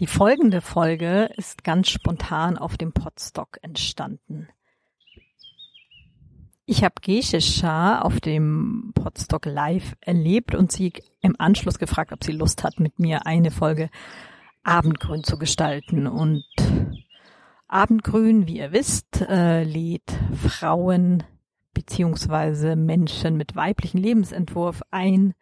Die folgende Folge ist ganz spontan auf dem Podstock entstanden. Ich habe Gesche Shah auf dem Podstock Live erlebt und sie im Anschluss gefragt, ob sie Lust hat, mit mir eine Folge Abendgrün zu gestalten. Und Abendgrün, wie ihr wisst, äh, lädt Frauen beziehungsweise Menschen mit weiblichem Lebensentwurf ein,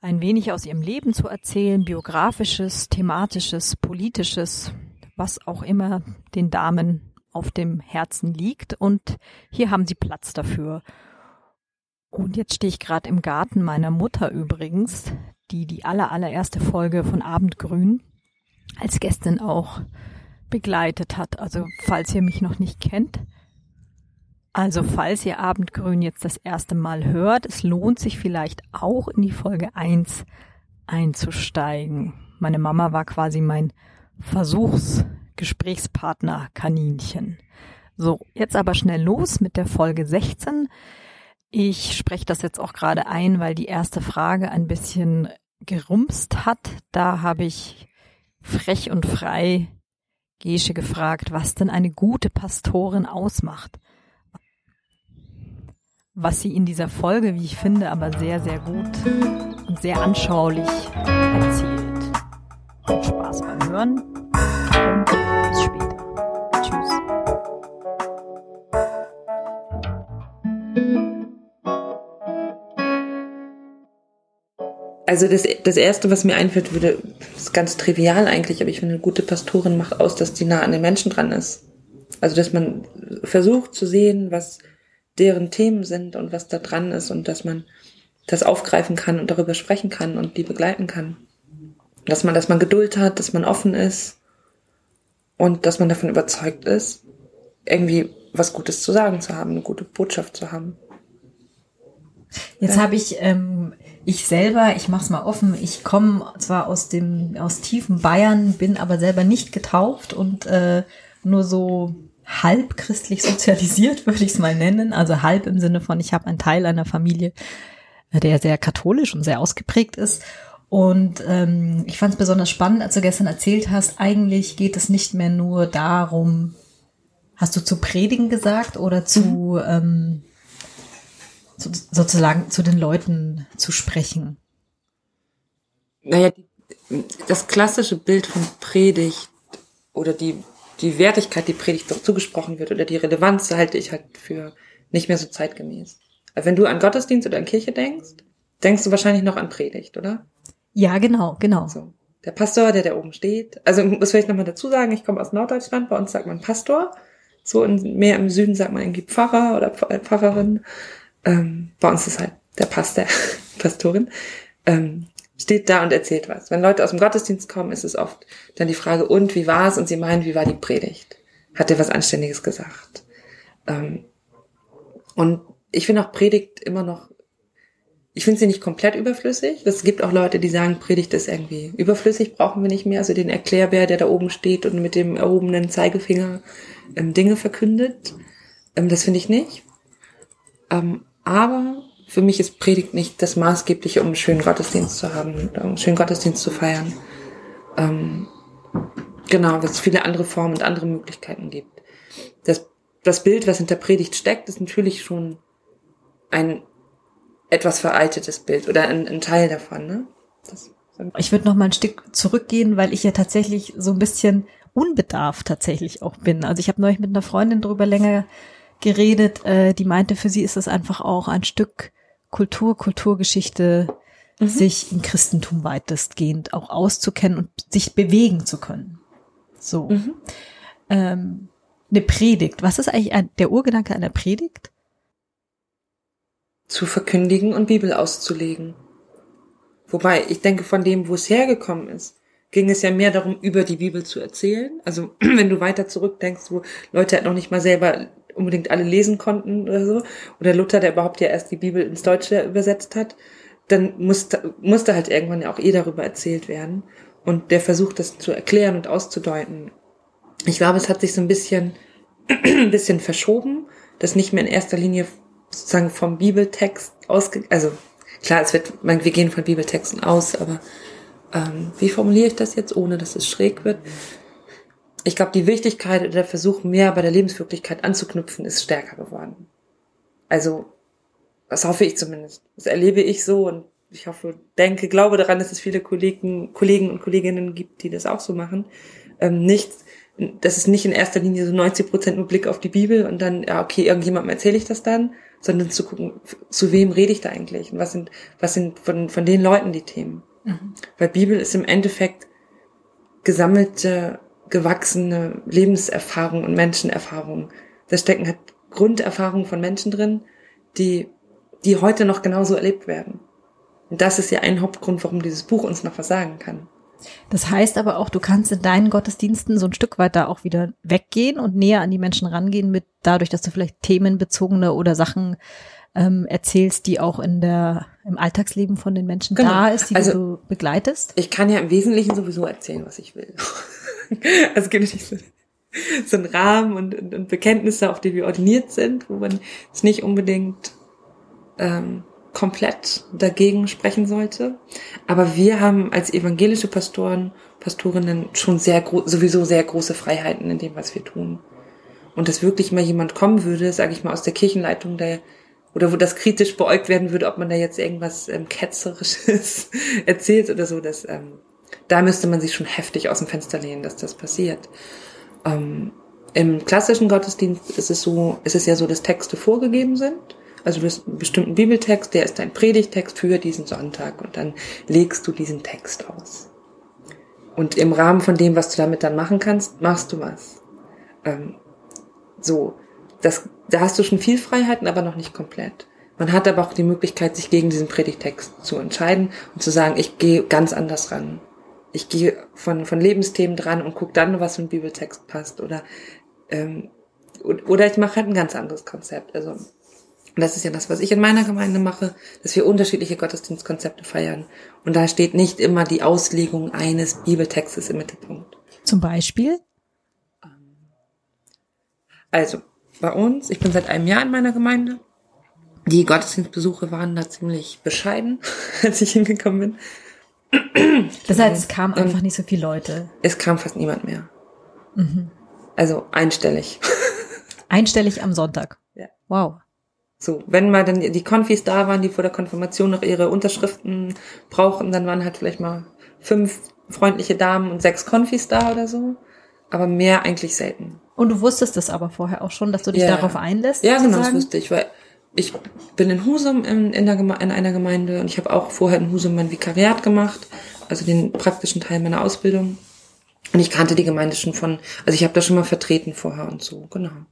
ein wenig aus ihrem Leben zu erzählen, biografisches, thematisches, politisches, was auch immer den Damen auf dem Herzen liegt. Und hier haben sie Platz dafür. Und jetzt stehe ich gerade im Garten meiner Mutter übrigens, die die aller, allererste Folge von Abendgrün als Gästin auch begleitet hat. Also falls ihr mich noch nicht kennt, also falls ihr Abendgrün jetzt das erste Mal hört, es lohnt sich vielleicht auch in die Folge 1 einzusteigen. Meine Mama war quasi mein Versuchsgesprächspartner Kaninchen. So, jetzt aber schnell los mit der Folge 16. Ich spreche das jetzt auch gerade ein, weil die erste Frage ein bisschen gerumst hat. Da habe ich frech und frei Gesche gefragt, was denn eine gute Pastorin ausmacht was sie in dieser Folge, wie ich finde, aber sehr, sehr gut und sehr anschaulich erzählt. Spaß beim Hören und bis später. Tschüss. Also das, das Erste, was mir einfällt, würde, ist ganz trivial eigentlich, aber ich finde, eine gute Pastorin macht aus, dass die nah an den Menschen dran ist. Also dass man versucht zu sehen, was deren Themen sind und was da dran ist und dass man das aufgreifen kann und darüber sprechen kann und die begleiten kann. Dass man, dass man Geduld hat, dass man offen ist und dass man davon überzeugt ist, irgendwie was Gutes zu sagen zu haben, eine gute Botschaft zu haben. Jetzt ja. habe ich ähm, ich selber, ich mach's mal offen, ich komme zwar aus dem aus tiefen Bayern, bin aber selber nicht getauft und äh, nur so halb christlich sozialisiert, würde ich es mal nennen. Also halb im Sinne von, ich habe einen Teil einer Familie, der sehr katholisch und sehr ausgeprägt ist. Und ähm, ich fand es besonders spannend, als du gestern erzählt hast, eigentlich geht es nicht mehr nur darum, hast du zu predigen gesagt oder zu, mhm. ähm, zu sozusagen zu den Leuten zu sprechen? Naja, das klassische Bild von Predigt oder die die Wertigkeit, die Predigt doch zugesprochen wird oder die Relevanz halte ich halt für nicht mehr so zeitgemäß. Also wenn du an Gottesdienst oder an Kirche denkst, denkst du wahrscheinlich noch an Predigt, oder? Ja, genau, genau. So. Der Pastor, der da oben steht. Also muss vielleicht nochmal dazu sagen, ich komme aus Norddeutschland, bei uns sagt man Pastor. So in, mehr im Süden sagt man irgendwie Pfarrer oder Pfarrerin. Ähm, bei uns ist halt der Pastor, Pastorin. Ähm, steht da und erzählt was. Wenn Leute aus dem Gottesdienst kommen, ist es oft dann die Frage, und wie war es? Und sie meinen, wie war die Predigt? Hat er was Anständiges gesagt? Ähm, und ich finde auch Predigt immer noch, ich finde sie nicht komplett überflüssig. Es gibt auch Leute, die sagen, Predigt ist irgendwie überflüssig, brauchen wir nicht mehr. Also den Erklärbär, der da oben steht und mit dem erhobenen Zeigefinger ähm, Dinge verkündet. Ähm, das finde ich nicht. Ähm, aber für mich ist Predigt nicht das Maßgebliche, um einen schönen Gottesdienst zu haben, um einen schönen Gottesdienst zu feiern. Ähm, genau, weil es viele andere Formen und andere Möglichkeiten gibt. Das, das Bild, was hinter Predigt steckt, ist natürlich schon ein etwas veraltetes Bild oder ein, ein Teil davon. Ne? Das, ich würde noch mal ein Stück zurückgehen, weil ich ja tatsächlich so ein bisschen unbedarft tatsächlich auch bin. Also ich habe neulich mit einer Freundin drüber länger geredet, äh, die meinte, für sie ist das einfach auch ein Stück Kultur, Kulturgeschichte mhm. sich im Christentum weitestgehend auch auszukennen und sich bewegen zu können. So. Mhm. Ähm, eine Predigt. Was ist eigentlich ein, der Urgedanke einer Predigt? Zu verkündigen und Bibel auszulegen. Wobei, ich denke, von dem, wo es hergekommen ist, ging es ja mehr darum, über die Bibel zu erzählen. Also, wenn du weiter zurückdenkst, wo Leute halt noch nicht mal selber unbedingt alle lesen konnten oder so, oder Luther, der überhaupt ja erst die Bibel ins Deutsche übersetzt hat, dann musste, musste halt irgendwann ja auch eh darüber erzählt werden. Und der versucht, das zu erklären und auszudeuten. Ich glaube, es hat sich so ein bisschen, ein bisschen verschoben, dass nicht mehr in erster Linie sozusagen vom Bibeltext ausge, also klar, es wird, wir gehen von Bibeltexten aus, aber ähm, wie formuliere ich das jetzt, ohne dass es schräg wird? Ich glaube, die Wichtigkeit oder der Versuch, mehr bei der Lebenswirklichkeit anzuknüpfen, ist stärker geworden. Also, das hoffe ich zumindest. Das erlebe ich so und ich hoffe, denke, glaube daran, dass es viele Kollegen, Kollegen und Kolleginnen gibt, die das auch so machen. Ähm, nicht, das ist nicht in erster Linie so 90 Prozent nur Blick auf die Bibel und dann, ja, okay, irgendjemandem erzähle ich das dann, sondern zu gucken, zu wem rede ich da eigentlich und was sind, was sind von, von den Leuten die Themen. Mhm. Weil Bibel ist im Endeffekt gesammelte, gewachsene Lebenserfahrung und Menschenerfahrung. Da stecken halt Grunderfahrungen von Menschen drin, die, die heute noch genauso erlebt werden. Und das ist ja ein Hauptgrund, warum dieses Buch uns noch was sagen kann. Das heißt aber auch, du kannst in deinen Gottesdiensten so ein Stück weit da auch wieder weggehen und näher an die Menschen rangehen mit dadurch, dass du vielleicht themenbezogene oder Sachen ähm, erzählst, die auch in der im Alltagsleben von den Menschen genau. da ist, die also, du begleitest? Ich kann ja im Wesentlichen sowieso erzählen, was ich will. also es gibt nicht so, so einen Rahmen und, und, und Bekenntnisse, auf die wir ordiniert sind, wo man es nicht unbedingt ähm, komplett dagegen sprechen sollte. Aber wir haben als evangelische Pastoren, Pastorinnen schon sehr sowieso sehr große Freiheiten in dem, was wir tun. Und dass wirklich mal jemand kommen würde, sage ich mal, aus der Kirchenleitung, der oder wo das kritisch beäugt werden würde, ob man da jetzt irgendwas ähm, ketzerisches erzählt oder so, dass ähm, da müsste man sich schon heftig aus dem Fenster lehnen, dass das passiert. Ähm, Im klassischen Gottesdienst ist es so, ist es ja so, dass Texte vorgegeben sind also du hast einen bestimmten Bibeltext, der ist dein Predigtext für diesen Sonntag und dann legst du diesen Text aus. Und im Rahmen von dem, was du damit dann machen kannst, machst du was. Ähm, so, das, da hast du schon viel Freiheiten, aber noch nicht komplett. Man hat aber auch die Möglichkeit, sich gegen diesen Predigtext zu entscheiden und zu sagen, ich gehe ganz anders ran. Ich gehe von, von Lebensthemen dran und gucke dann, was für ein Bibeltext passt. Oder, ähm, oder ich mache halt ein ganz anderes Konzept. Also das ist ja das, was ich in meiner Gemeinde mache, dass wir unterschiedliche Gottesdienstkonzepte feiern. Und da steht nicht immer die Auslegung eines Bibeltextes im Mittelpunkt. Zum Beispiel? Also, bei uns, ich bin seit einem Jahr in meiner Gemeinde. Die Gottesdienstbesuche waren da ziemlich bescheiden, als ich hingekommen bin. Das heißt, es kamen einfach nicht so viele Leute. Es kam fast niemand mehr. Mhm. Also einstellig. Einstellig am Sonntag. Ja. Wow. So, wenn mal dann die Konfis da waren, die vor der Konfirmation noch ihre Unterschriften brauchten, dann waren halt vielleicht mal fünf freundliche Damen und sechs Konfis da oder so. Aber mehr eigentlich selten. Und du wusstest das aber vorher auch schon, dass du dich ja. darauf einlässt? Ja, genau, das wusste ich, weil ich bin in Husum in, in, der in einer Gemeinde und ich habe auch vorher in Husum mein Vikariat gemacht, also den praktischen Teil meiner Ausbildung. Und ich kannte die Gemeinde schon von, also ich habe da schon mal vertreten vorher und so, genau.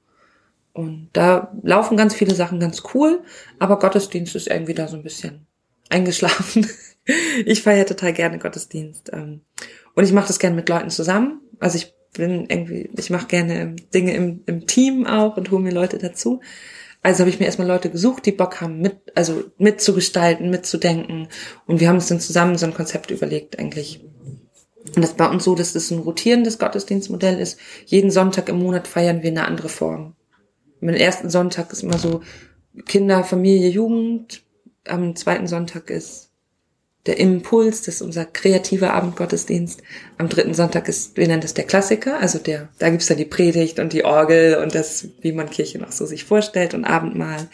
Und da laufen ganz viele Sachen ganz cool, aber Gottesdienst ist irgendwie da so ein bisschen eingeschlafen. ich feiere total gerne Gottesdienst. Ähm, und ich mache das gerne mit Leuten zusammen. Also ich bin irgendwie, ich mache gerne Dinge im, im Team auch und hole mir Leute dazu. Also habe ich mir erstmal Leute gesucht, die Bock haben, mit, also mitzugestalten, mitzudenken. Und wir haben uns dann zusammen so ein Konzept überlegt, eigentlich. Und das bei uns so, dass das ein rotierendes Gottesdienstmodell ist. Jeden Sonntag im Monat feiern wir eine andere Form. Mein ersten Sonntag ist immer so Kinder, Familie, Jugend. Am zweiten Sonntag ist der Impuls, das ist unser kreativer Abendgottesdienst. Am dritten Sonntag ist, wir nennen das der Klassiker, also der, da gibt's dann die Predigt und die Orgel und das, wie man Kirche noch so sich vorstellt und Abendmahl.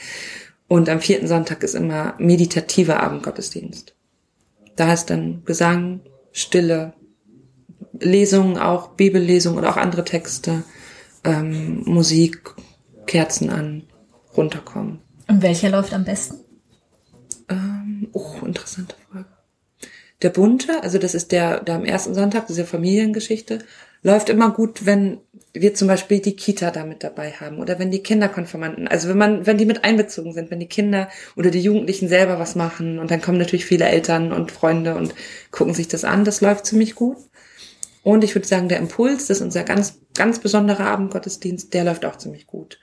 Und am vierten Sonntag ist immer meditativer Abendgottesdienst. Da ist dann Gesang, Stille, Lesungen auch, Bibellesungen oder auch andere Texte, ähm, Musik, Kerzen an, runterkommen. Und welcher läuft am besten? Ähm, oh, interessante Frage. Der bunte, also das ist der, der am ersten Sonntag, diese Familiengeschichte, läuft immer gut, wenn wir zum Beispiel die Kita da mit dabei haben oder wenn die Kinderkonformanten, also wenn man, wenn die mit einbezogen sind, wenn die Kinder oder die Jugendlichen selber was machen und dann kommen natürlich viele Eltern und Freunde und gucken sich das an, das läuft ziemlich gut. Und ich würde sagen, der Impuls, das ist unser ganz, ganz besonderer Abendgottesdienst, der läuft auch ziemlich gut.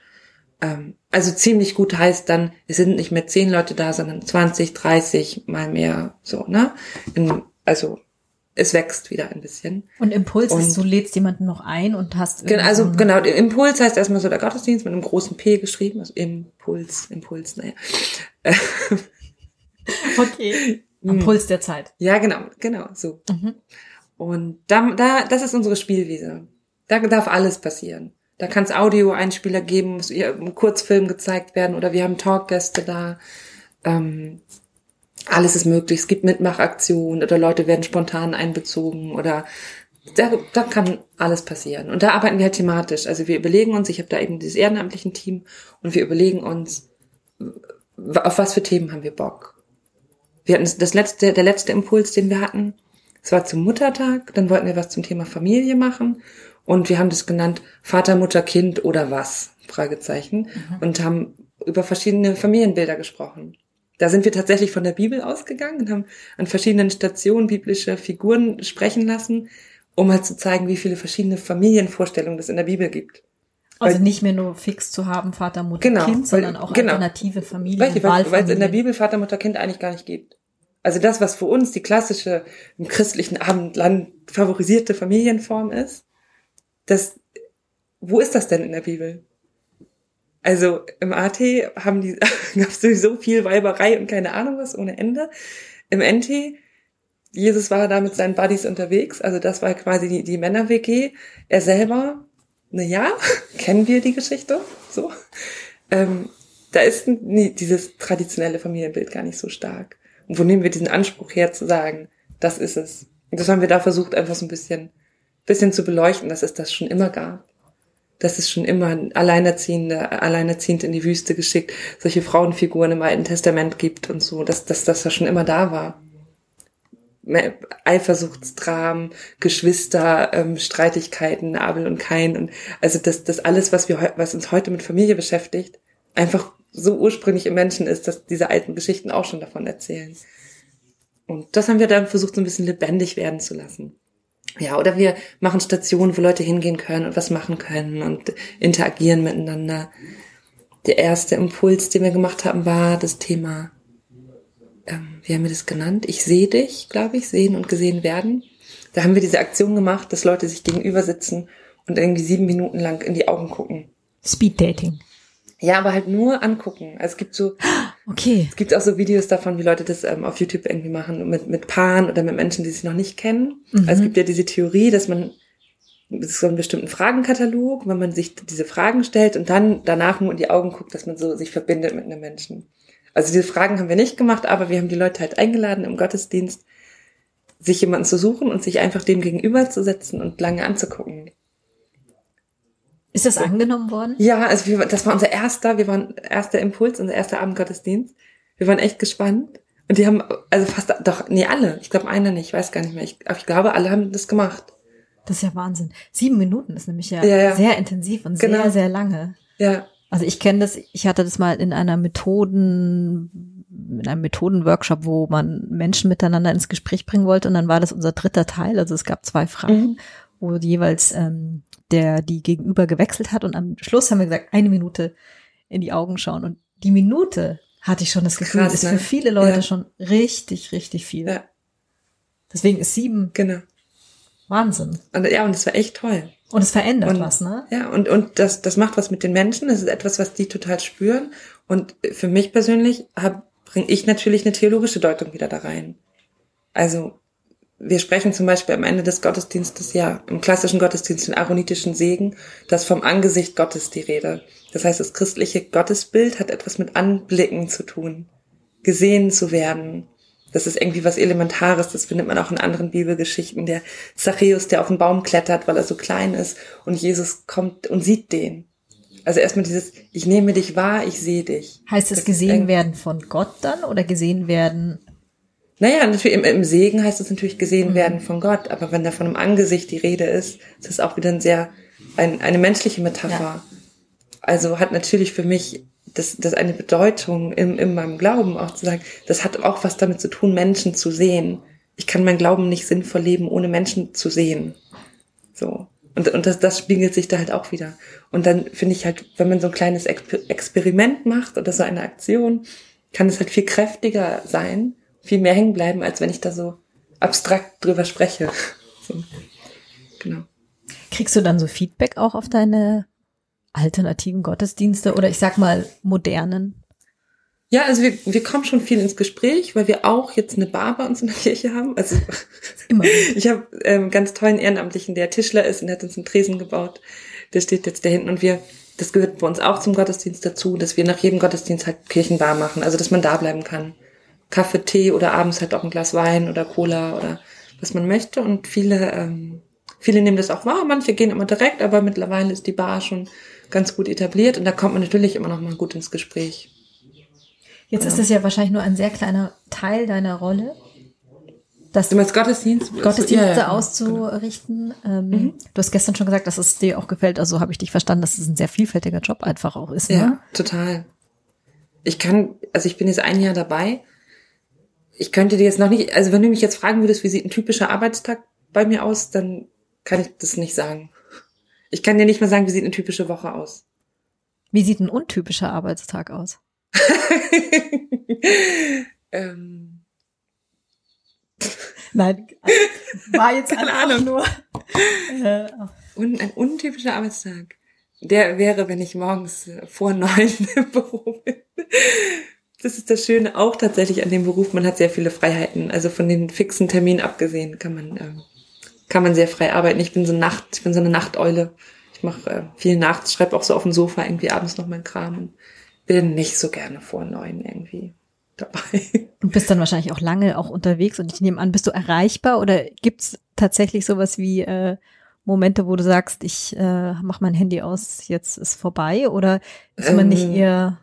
Ähm, also ziemlich gut heißt dann, es sind nicht mehr zehn Leute da, sondern 20, 30 mal mehr, so, ne? In, also, es wächst wieder ein bisschen. Und Impuls und, ist, du lädst jemanden noch ein und hast. Genau, also genau, Impuls heißt erstmal so der Gottesdienst mit einem großen P geschrieben, also Impuls, Impuls, naja. Okay. Mhm. Puls der Zeit. Ja, genau, genau, so. Mhm. Und da, da, das ist unsere Spielwiese. Da darf alles passieren. Da kann es Audio-Einspieler geben, muss im Kurzfilm gezeigt werden oder wir haben Talkgäste da. Ähm, alles ist möglich. Es gibt Mitmachaktionen oder Leute werden spontan einbezogen oder da, da kann alles passieren. Und da arbeiten wir halt thematisch. Also wir überlegen uns, ich habe da eben dieses ehrenamtlichen Team und wir überlegen uns, auf was für Themen haben wir Bock. Wir hatten das letzte, der letzte Impuls, den wir hatten, es war zum Muttertag, dann wollten wir was zum Thema Familie machen und wir haben das genannt Vater, Mutter, Kind oder was? Fragezeichen. Und haben über verschiedene Familienbilder gesprochen. Da sind wir tatsächlich von der Bibel ausgegangen und haben an verschiedenen Stationen biblische Figuren sprechen lassen, um halt zu zeigen, wie viele verschiedene Familienvorstellungen es in der Bibel gibt. Also Weil- nicht mehr nur fix zu haben, Vater, Mutter, Genau, Kind, sondern weil- auch genau. alternative Familien, weil weil es in der. Bibel Vater, Mutter, Kind eigentlich gar nicht gibt. Also das, was für uns die klassische im christlichen Abendland favorisierte Familienform ist, das, wo ist das denn in der Bibel? Also im AT haben die, gab es sowieso viel Weiberei und keine Ahnung was ohne Ende. Im NT, Jesus war da mit seinen Buddies unterwegs, also das war quasi die, die Männer-WG. Er selber, na ja, kennen wir die Geschichte, so. Ähm, da ist nie, dieses traditionelle Familienbild gar nicht so stark. Und wo nehmen wir diesen Anspruch her zu sagen, das ist es? Und das haben wir da versucht, einfach so ein bisschen, bisschen zu beleuchten, dass es das schon immer gab. Dass es schon immer Alleinerziehende, Alleinerziehend in die Wüste geschickt, solche Frauenfiguren im Alten Testament gibt und so, dass, dass das ja schon immer da war. Me- Eifersuchtsdramen, Geschwister, ähm, Streitigkeiten, Abel und Kain und also das, das alles, was wir, was uns heute mit Familie beschäftigt, einfach so ursprünglich im Menschen ist, dass diese alten Geschichten auch schon davon erzählen. Und das haben wir dann versucht, so ein bisschen lebendig werden zu lassen. Ja, oder wir machen Stationen, wo Leute hingehen können und was machen können und interagieren miteinander. Der erste Impuls, den wir gemacht haben, war das Thema, ähm, wie haben wir das genannt? Ich sehe dich, glaube ich, sehen und gesehen werden. Da haben wir diese Aktion gemacht, dass Leute sich gegenüber sitzen und irgendwie sieben Minuten lang in die Augen gucken. Speed Dating. Ja, aber halt nur angucken. Also es gibt so, Okay. es gibt auch so Videos davon, wie Leute das ähm, auf YouTube irgendwie machen, mit, mit Paaren oder mit Menschen, die sich noch nicht kennen. Mhm. Also es gibt ja diese Theorie, dass man es ist so einen bestimmten Fragenkatalog, wenn man sich diese Fragen stellt und dann danach nur in die Augen guckt, dass man so sich verbindet mit einem Menschen. Also diese Fragen haben wir nicht gemacht, aber wir haben die Leute halt eingeladen im Gottesdienst, sich jemanden zu suchen und sich einfach dem gegenüberzusetzen und lange anzugucken. Ist das angenommen worden? Ja, also wir, das war unser erster, wir waren erster Impuls, unser erster Abendgottesdienst. Wir waren echt gespannt. Und die haben, also fast, doch, nee, alle. Ich glaube, einer nicht, ich weiß gar nicht mehr. Ich, aber ich glaube, alle haben das gemacht. Das ist ja Wahnsinn. Sieben Minuten ist nämlich ja, Ja, ja. sehr intensiv und Genau. sehr, sehr lange. Ja, Also ich kenne das, ich hatte das mal in einer Methoden, in einem Methodenworkshop, wo man Menschen miteinander ins Gespräch bringen wollte und dann war das unser dritter Teil. Also es gab zwei Fragen, Mhm. wo jeweils ähm, der die Gegenüber gewechselt hat und am Schluss haben wir gesagt, eine Minute in die Augen schauen. Und die Minute hatte ich schon das Gefühl, Krass, ist ne? für viele Leute Ja. schon richtig, richtig viel. ja, Deswegen ist sieben genau. Wahnsinn. Und ja, und das war echt toll. Und es verändert Und- was, ne? Ja, und, und das, das macht was mit den Menschen. Das ist etwas, was die total spüren. Und für mich persönlich bringe ich natürlich eine theologische Deutung wieder da rein. Also, wir sprechen zum Beispiel am Ende des Gottesdienstes ja im klassischen Gottesdienst den aaronitischen Segen, das vom Angesicht Gottes die Rede. Das heißt, das christliche Gottesbild hat etwas mit Anblicken zu tun, gesehen zu werden. Das ist irgendwie was Elementares, das findet man auch in anderen Bibelgeschichten. Der Zachäus, der auf den Baum klettert, weil er so klein ist und Jesus kommt und sieht den. Also erstmal dieses, ich nehme dich wahr, ich sehe dich. Heißt es Das gesehen werden von Gott dann oder gesehen werden? Naja, natürlich im, im Segen heißt es natürlich gesehen Mhm. werden von Gott, aber wenn da von einem Angesicht die Rede ist, ist das auch wieder ein sehr, ein, eine menschliche Metapher. Also hat natürlich für mich das, das eine Bedeutung in, in meinem Glauben auch zu sagen, das hat auch was damit zu tun, Menschen zu sehen. Ich kann meinen Glauben nicht sinnvoll leben, ohne Menschen zu sehen. So. Und, und das, das spiegelt sich da halt auch wieder. Und dann finde ich halt, wenn man so ein kleines Exper Experiment macht oder so eine Aktion, kann es halt viel kräftiger sein, viel mehr hängen bleiben, als wenn ich da so abstrakt drüber spreche. So. Genau. Kriegst du dann so Feedback auch auf deine alternativen Gottesdienste oder ich sag mal modernen? Ja, also wir, wir kommen schon viel ins Gespräch, weil wir auch jetzt eine Bar bei uns in der Kirche haben. Also Immer. ich habe ähm, ganz tollen Ehrenamtlichen, der Tischler ist und der hat uns einen Tresen gebaut. Der steht jetzt da hinten und wir, das gehört bei uns auch zum Gottesdienst dazu, dass wir nach jedem Gottesdienst halt Kirchenbar machen, also dass man da bleiben kann. Kaffee, Tee oder abends halt auch ein Glas Wein oder Cola oder was man möchte. Und viele, ähm, viele nehmen das auch wahr, manche gehen immer direkt, aber mittlerweile ist die Bar schon ganz gut etabliert und da kommt man natürlich immer noch mal gut ins Gespräch. Jetzt ja. ist es ja wahrscheinlich nur ein sehr kleiner Teil deiner Rolle. Das du meinst Gottesdienst? Gottesdienste ja, ja, auszurichten. Genau. Ähm, mhm. Du hast gestern schon gesagt, dass es dir auch gefällt, also habe ich dich verstanden, dass es ein sehr vielfältiger Job einfach auch ist. Ne? Ja, total. Ich kann, also ich bin jetzt ein Jahr dabei. Ich könnte dir jetzt noch nicht, also wenn du mich jetzt fragen würdest, wie sieht ein typischer Arbeitstag bei mir aus, dann kann ich das nicht sagen. Ich kann dir nicht mal sagen, wie sieht eine typische Woche aus. Wie sieht ein untypischer Arbeitstag aus? ähm. Nein, war jetzt keine Ahnung nur. Äh, Und ein untypischer Arbeitstag. Der wäre, wenn ich morgens vor neun im Büro bin. Das ist das Schöne auch tatsächlich an dem Beruf. Man hat sehr viele Freiheiten. Also von den fixen Terminen abgesehen kann man, äh, kann man sehr frei arbeiten. Ich bin so Nacht, ich bin so eine Nachteule. Ich mache äh, viel nachts, schreibe auch so auf dem Sofa irgendwie abends noch meinen Kram. Und bin nicht so gerne vor neun irgendwie dabei. Und bist dann wahrscheinlich auch lange auch unterwegs und ich nehme an, bist du erreichbar oder gibt's tatsächlich sowas wie äh, Momente, wo du sagst, ich äh, mach mein Handy aus, jetzt ist vorbei oder ist man ähm, nicht eher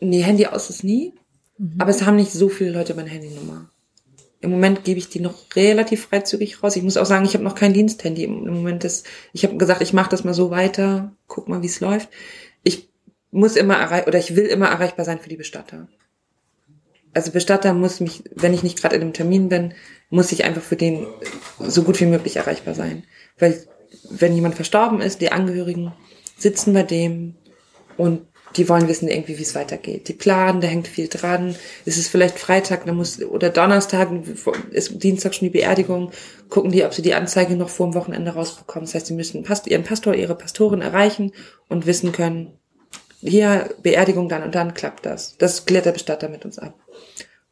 Nee, Handy aus ist nie, mhm. aber es haben nicht so viele Leute meine Handynummer. Im Moment gebe ich die noch relativ freizügig raus. Ich muss auch sagen, ich habe noch kein Diensthandy. Im Moment ist, ich habe gesagt, ich mache das mal so weiter, guck mal, wie es läuft. Ich muss immer erreich oder ich will immer erreichbar sein für die Bestatter. Also Bestatter muss mich, wenn ich nicht gerade in einem Termin bin, muss ich einfach für den so gut wie möglich erreichbar sein. Weil wenn jemand verstorben ist, die Angehörigen sitzen bei dem und die wollen wissen irgendwie, wie es weitergeht. Die planen, da hängt viel dran. Es ist vielleicht Freitag, da muss, oder Donnerstag, ist Dienstag schon die Beerdigung, gucken die, ob sie die Anzeige noch vor dem Wochenende rausbekommen. Das heißt, sie müssen ihren Pastor, ihre Pastorin erreichen und wissen können, hier Beerdigung dann und dann klappt das. Das klärt der Bestatter mit uns ab.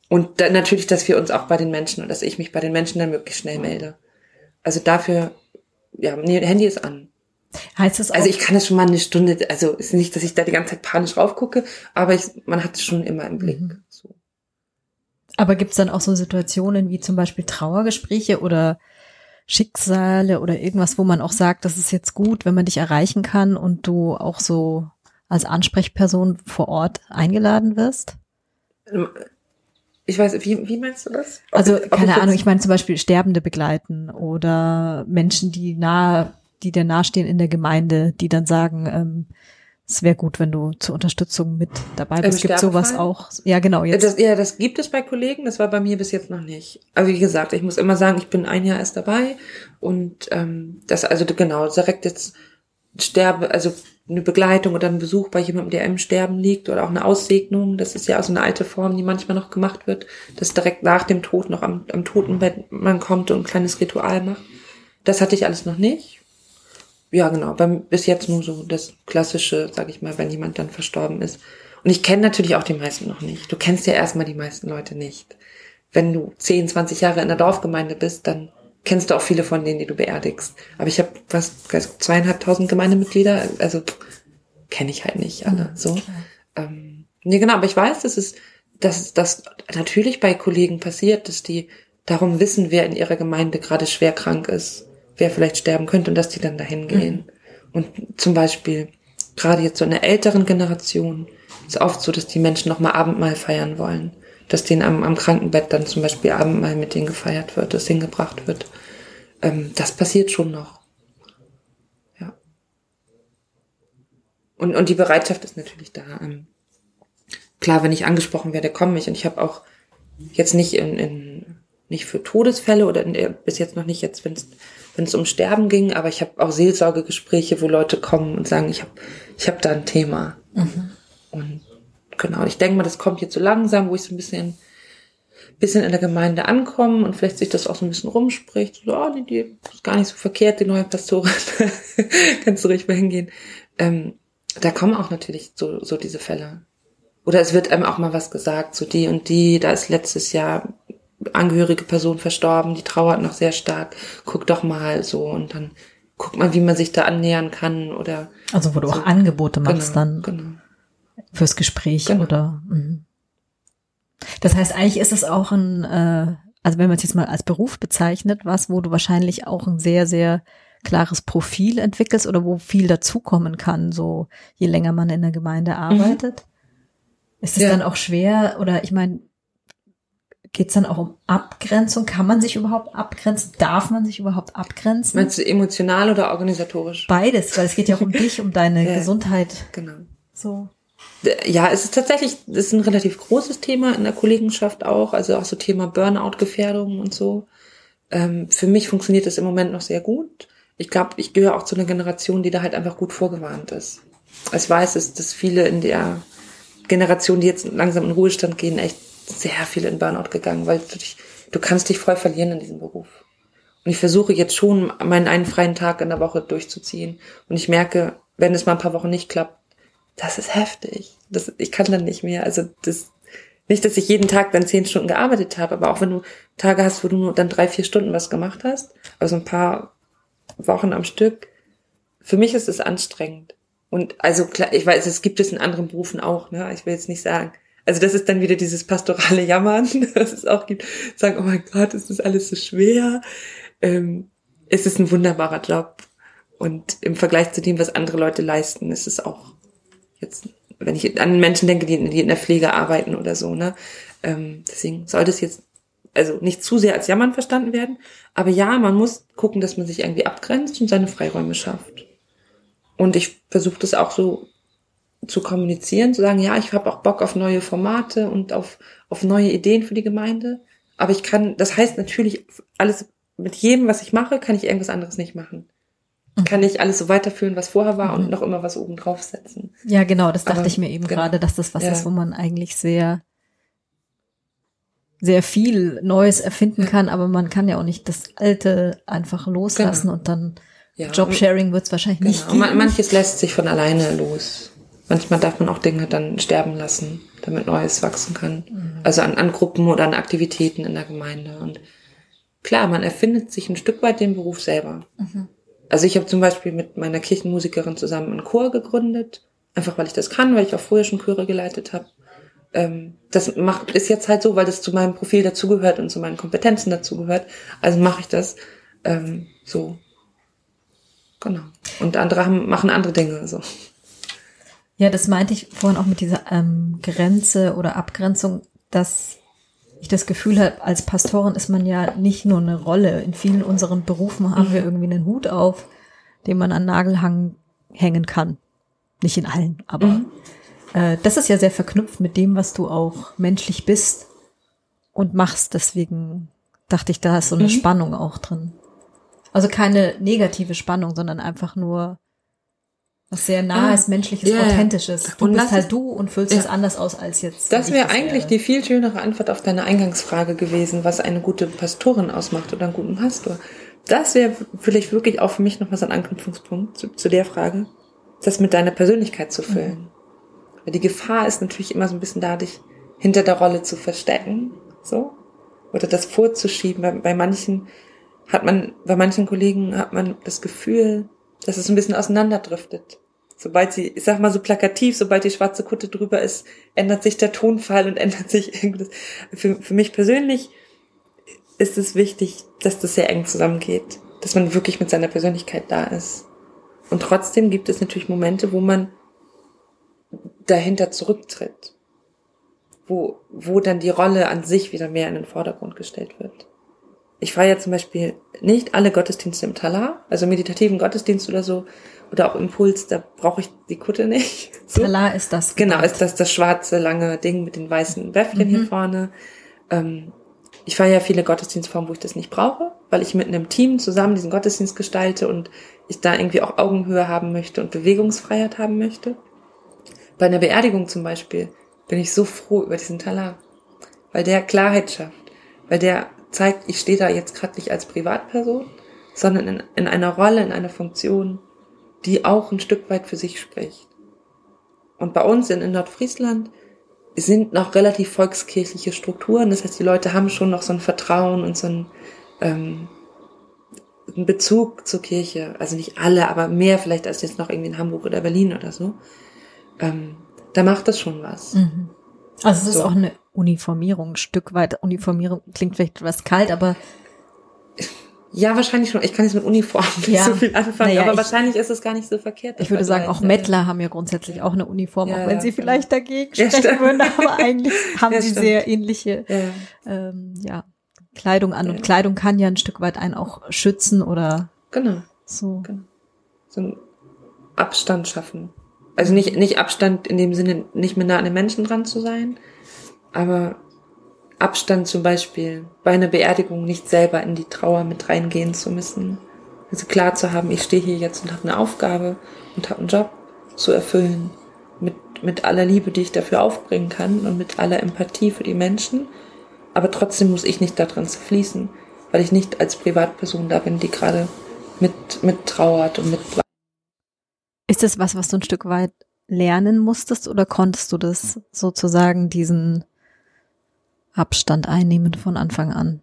Und dann natürlich, dass wir uns auch bei den Menschen und dass ich mich bei den Menschen dann möglichst schnell melde. Also dafür, ja, Handy ist an. Heißt das auch? Also ich kann es schon mal eine Stunde, also ist nicht, dass ich da die ganze Zeit panisch raufgucke, aber ich, man hat es schon immer im Blick. Mhm. So. Aber gibt's dann auch so Situationen wie zum Beispiel Trauergespräche oder Schicksale oder irgendwas, wo man auch sagt, das ist jetzt gut, wenn man dich erreichen kann und du auch so als Ansprechperson vor Ort eingeladen wirst? Ich weiß, wie, wie meinst du das? Ob also, ich, keine Ahnung, ich meine zum Beispiel Sterbende begleiten oder Menschen, die nahe, die dir nahestehen in der Gemeinde, die dann sagen, ähm, es wäre gut, wenn du zur Unterstützung mit dabei bist. Gibt sowas auch? Ja, genau. Jetzt. Das, ja, das gibt es bei Kollegen. Das war bei mir bis jetzt noch nicht. Aber wie gesagt, ich muss immer sagen, ich bin ein Jahr erst dabei und ähm, das also genau direkt jetzt sterbe, also eine Begleitung oder ein Besuch bei jemandem, der im Sterben liegt oder auch eine Aussegnung. Das ist ja auch so eine alte Form, die manchmal noch gemacht wird, dass direkt nach dem Tod noch am, am Totenbett man kommt und ein kleines Ritual macht. Das hatte ich alles noch nicht. Ja, genau. Beim, bis jetzt nur so das Klassische, sag ich mal, wenn jemand dann verstorben ist. Und ich kenne natürlich auch die meisten noch nicht. Du kennst ja erstmal die meisten Leute nicht. Wenn du 10, 20 Jahre in der Dorfgemeinde bist, dann kennst du auch viele von denen, die du beerdigst. Aber ich habe fast zweieinhalbtausend Gemeindemitglieder, also kenne ich halt nicht alle. So. Ähm, nee, genau, aber ich weiß, dass es, dass das natürlich bei Kollegen passiert, dass die darum wissen, wer in ihrer Gemeinde gerade schwer krank ist, wer vielleicht sterben könnte und dass die dann dahin gehen. Mhm. Und zum Beispiel, gerade jetzt so in der älteren Generation, ist oft so, dass die Menschen nochmal Abendmahl feiern wollen dass denen am, am Krankenbett dann zum Beispiel Abendmahl mit denen gefeiert wird, das hingebracht wird. Ähm, das passiert schon noch. Ja. Und, und die Bereitschaft ist natürlich da. Ähm, klar, wenn ich angesprochen werde, komme ich. Und ich habe auch jetzt nicht in, in nicht für Todesfälle oder in, bis jetzt noch nicht jetzt, wenn es wenn es um Sterben ging, aber ich habe auch Seelsorgegespräche, wo Leute kommen und sagen, ich habe ich hab da ein Thema. Mhm. Und genau, ich denke mal, das kommt jetzt so langsam, wo ich so ein bisschen, bisschen in der Gemeinde ankomme und vielleicht sich das auch so ein bisschen rumspricht. So, oh, nee, die ist gar nicht so verkehrt, die neue Pastorin. Kannst du ruhig mal hingehen. Ähm, da kommen auch natürlich so, so diese Fälle. oder es wird einem auch mal was gesagt, so die und die, da ist letztes Jahr angehörige Person verstorben, die trauert noch sehr stark, guck doch mal so und dann guck mal, wie man sich da annähern kann oder. Also wo du so. auch Angebote machst genau, dann Genau. fürs Gespräch Genau. oder. mhm. Das heißt, eigentlich ist es auch ein, äh, also wenn man es jetzt mal als Beruf bezeichnet, was, wo du wahrscheinlich auch ein sehr, sehr klares Profil entwickelst oder wo viel dazukommen kann, so je länger man in der Gemeinde arbeitet. Ist es Ja. dann auch schwer oder ich meine, geht es dann auch um Abgrenzung? Kann man sich überhaupt abgrenzen? Darf man sich überhaupt abgrenzen? Meinst du emotional oder organisatorisch? Beides, weil es geht ja auch um dich, um deine Ja. Gesundheit. Genau. So. Ja, es ist tatsächlich, es ist ein relativ großes Thema in der Kollegenschaft auch, also auch so Thema Burnout-Gefährdung und so. Ähm, für mich funktioniert das im Moment noch sehr gut. Ich glaube, ich gehöre auch zu einer Generation, die da halt einfach gut vorgewarnt ist. Also Ich weiß, dass, dass viele in der Generation, die jetzt langsam in Ruhestand gehen, echt sehr viele in Burnout gegangen, weil du, dich, du kannst dich voll verlieren in diesem Beruf. Und ich versuche jetzt schon, meinen einen freien Tag in der Woche durchzuziehen. Und ich merke, wenn es mal ein paar Wochen nicht klappt, das ist heftig. Das, ich kann dann nicht mehr. Also das, nicht, dass ich jeden Tag dann zehn Stunden gearbeitet habe, aber auch wenn du Tage hast, wo du nur dann drei, vier Stunden was gemacht hast, also ein paar Wochen am Stück, für mich ist es anstrengend. Und also klar, ich weiß, es gibt es in anderen Berufen auch, ne? Ich will jetzt nicht sagen. Also das ist dann wieder dieses pastorale Jammern, das es auch gibt. Sagen, oh mein Gott, ist das alles so schwer. Ähm, es ist ein wunderbarer Job. Und im Vergleich zu dem, was andere Leute leisten, ist es auch jetzt, wenn ich an Menschen denke, die, in der Pflege arbeiten oder so, ne? Ähm, deswegen sollte es jetzt also nicht zu sehr als Jammern verstanden werden. Aber ja, man muss gucken, dass man sich irgendwie abgrenzt und seine Freiräume schafft. Und ich versuche das auch so zu kommunizieren, zu sagen, ja, ich habe auch Bock auf neue Formate und auf, auf neue Ideen für die Gemeinde. Aber ich kann, das heißt natürlich, alles mit jedem, was ich mache, kann ich irgendwas anderes nicht machen. Kann ich alles so weiterführen, was vorher war und noch immer was oben draufsetzen. Ja, genau, das dachte Aber, ich mir eben genau. gerade, dass das was Ja. ist, wo man eigentlich sehr, sehr viel Neues erfinden kann, aber man kann ja auch nicht das Alte einfach loslassen und dann Ja. Jobsharing wird es wahrscheinlich nicht Genau. Und man- geben. manches lässt sich von alleine los. Manchmal darf man auch Dinge dann sterben lassen, damit Neues wachsen kann. Also an, an Gruppen oder an Aktivitäten in der Gemeinde. Und klar, man erfindet sich ein Stück weit den Beruf selber. Also ich habe zum Beispiel mit meiner Kirchenmusikerin zusammen einen Chor gegründet, einfach weil ich das kann, weil ich auch vorher schon Chöre geleitet habe. Ähm, das macht ist jetzt halt so, weil das zu meinem Profil dazugehört und zu meinen Kompetenzen dazugehört. Also mache ich das ähm, so. Genau. Und andere haben, machen andere Dinge. So. Ja, das meinte ich vorhin auch mit dieser ähm, Grenze oder Abgrenzung, dass ich das Gefühl habe, als Pastorin ist man ja nicht nur eine Rolle. In vielen unseren Berufen haben wir irgendwie einen Hut auf, den man an Nagelhang hängen kann. Nicht in allen, aber äh, das ist ja sehr verknüpft mit dem, was du auch menschlich bist und machst. Deswegen dachte ich, da ist so eine Mhm. Spannung auch drin. Also keine negative Spannung, sondern einfach nur was sehr nahes, Ah, menschliches, ja. authentisches. Du Und bist halt du und füllst ja. es anders aus als jetzt. Das wäre eigentlich wäre. die viel schönere Antwort auf deine Eingangsfrage gewesen, was eine gute Pastorin ausmacht oder einen guten Pastor. Das wäre vielleicht wirklich auch für mich noch was ein Anknüpfungspunkt zu, zu der Frage, das mit deiner Persönlichkeit zu füllen. Weil die Gefahr ist natürlich immer so ein bisschen da, dich hinter der Rolle zu verstecken, so. Oder das vorzuschieben. Bei, bei manchen hat man, bei manchen Kollegen hat man das Gefühl, dass es ein bisschen auseinanderdriftet. Sobald sie, ich sag mal so plakativ, sobald die schwarze Kutte drüber ist, ändert sich der Tonfall und ändert sich irgendwas. Für, für mich persönlich ist es wichtig, dass das sehr eng zusammengeht. Dass man wirklich mit seiner Persönlichkeit da ist. Und trotzdem gibt es natürlich Momente, wo man dahinter zurücktritt. Wo, wo dann die Rolle an sich wieder mehr in den Vordergrund gestellt wird. Ich feiere zum Beispiel nicht alle Gottesdienste im Talar, also meditativen Gottesdienst oder so, oder auch Impuls, da brauche ich die Kutte nicht. So. Talar ist das. Genau, ist das das schwarze, lange Ding mit den weißen Bäffchen hier vorne. Ähm, ich feiere ja viele Gottesdienstformen, wo ich das nicht brauche, weil ich mit einem Team zusammen diesen Gottesdienst gestalte und ich da irgendwie auch Augenhöhe haben möchte und Bewegungsfreiheit haben möchte. Bei einer Beerdigung zum Beispiel bin ich so froh über diesen Talar, weil der Klarheit schafft, weil der zeigt, ich stehe da jetzt gerade nicht als Privatperson, sondern in, in einer Rolle, in einer Funktion, die auch ein Stück weit für sich spricht. Und bei uns in, in Nordfriesland sind noch relativ volkskirchliche Strukturen. Das heißt, die Leute haben schon noch so ein Vertrauen und so ein, ähm, einen Bezug zur Kirche. Also nicht alle, aber mehr vielleicht als jetzt noch irgendwie in Hamburg oder Berlin oder so. Ähm, da macht das schon was. Mhm. Also es ist so. auch eine Uniformierung, ein Stück weit. Uniformierung klingt vielleicht etwas kalt, aber ja, wahrscheinlich schon. Ich kann jetzt mit Uniform nicht ja. so viel anfangen, naja, aber ich, wahrscheinlich ist es gar nicht so verkehrt. Ich würde sagen, auch Mettler haben ja grundsätzlich auch eine Uniform, ja, auch wenn ja, sie vielleicht dagegen sprechen würden, aber eigentlich haben sie sehr ähnliche ähm, ja, Kleidung an. Und Kleidung kann ja ein Stück weit einen auch schützen oder genau. so. Genau. So ein Abstand schaffen. Also nicht, nicht Abstand in dem Sinne, nicht mehr nah an den Menschen dran zu sein, aber Abstand zum Beispiel bei einer Beerdigung nicht selber in die Trauer mit reingehen zu müssen. Also klar zu haben, ich stehe hier jetzt und habe eine Aufgabe und habe einen Job zu erfüllen mit, mit aller Liebe, die ich dafür aufbringen kann und mit aller Empathie für die Menschen. Aber trotzdem muss ich nicht daran zu fließen, weil ich nicht als Privatperson da bin, die gerade mit, mit trauert und mit. Ist das was, was du ein Stück weit lernen musstest oder konntest du das sozusagen diesen Abstand einnehmen von Anfang an.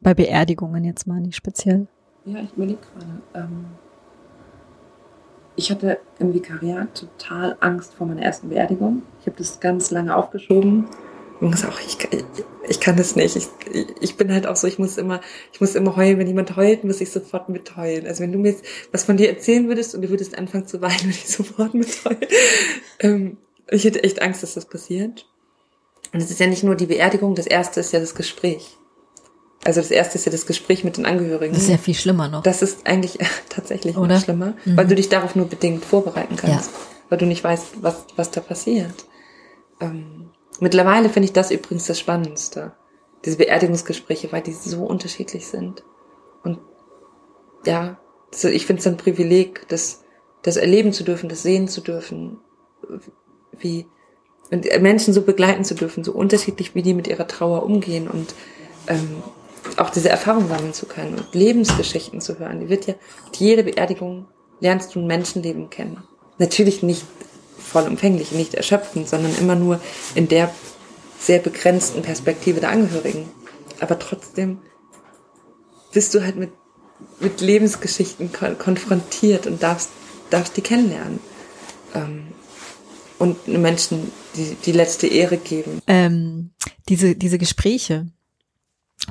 Bei Beerdigungen jetzt mal nicht speziell. Ja, ich überlege gerade. Ähm, ich hatte im Vikariat total Angst vor meiner ersten Beerdigung. Ich habe das ganz lange aufgeschoben und gesagt, ich, ich, ich kann das nicht. Ich, ich bin halt auch so, ich muss immer, ich muss immer heulen. Wenn jemand heult, muss ich sofort mitheulen. Also wenn du mir jetzt was von dir erzählen würdest und du würdest anfangen zu weinen, würde ich sofort mitheulen. Ähm, ich hätte echt Angst, dass das passiert. Und es ist ja nicht nur die Beerdigung, das erste ist ja das Gespräch. Also das erste ist ja das Gespräch mit den Angehörigen. Das ist ja viel schlimmer noch. Das ist eigentlich tatsächlich Oder? noch schlimmer, mhm. weil du dich darauf nur bedingt vorbereiten kannst, ja. weil du nicht weißt, was, was da passiert. Ähm, mittlerweile finde ich das übrigens das Spannendste. Diese Beerdigungsgespräche, weil die so unterschiedlich sind. Und ja, ich finde es ein Privileg, das, das erleben zu dürfen, das sehen zu dürfen, wie, und Menschen so begleiten zu dürfen, so unterschiedlich, wie die mit ihrer Trauer umgehen und ähm, auch diese Erfahrung sammeln zu können und Lebensgeschichten zu hören. Die wird ja, jede Beerdigung lernst du ein Menschenleben kennen. Natürlich nicht vollumfänglich, nicht erschöpfend, sondern immer nur in der sehr begrenzten Perspektive der Angehörigen. Aber trotzdem bist du halt mit, mit Lebensgeschichten kon konfrontiert und darfst, darfst die kennenlernen. Ähm, und Menschen die, die letzte Ehre geben. Ähm, diese, diese Gespräche,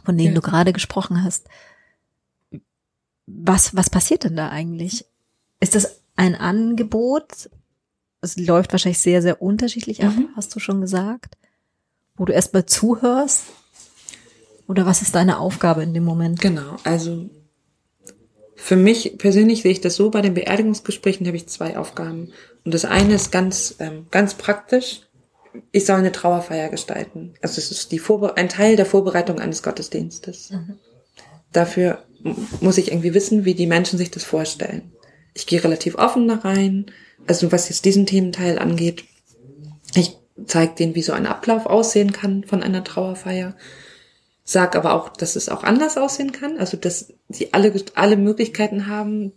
von denen ja. du gerade gesprochen hast, was, was passiert denn da eigentlich? Ist das ein Angebot? Es läuft wahrscheinlich sehr, sehr unterschiedlich ab, mhm. hast du schon gesagt. Wo du erstmal zuhörst? Oder was ist deine Aufgabe in dem Moment? Genau, also für mich persönlich sehe ich das so, bei den Beerdigungsgesprächen habe ich zwei Aufgaben. Und das eine ist ganz, ähm, ganz praktisch. Ich soll eine Trauerfeier gestalten. Also es ist die Vorbe ein Teil der Vorbereitung eines Gottesdienstes. Mhm. Dafür muss ich irgendwie wissen, wie die Menschen sich das vorstellen. Ich gehe relativ offen da rein. Also was jetzt diesen Thementeil angeht, ich zeige denen, wie so ein Ablauf aussehen kann von einer Trauerfeier sag aber auch, dass es auch anders aussehen kann, also dass sie alle alle Möglichkeiten haben,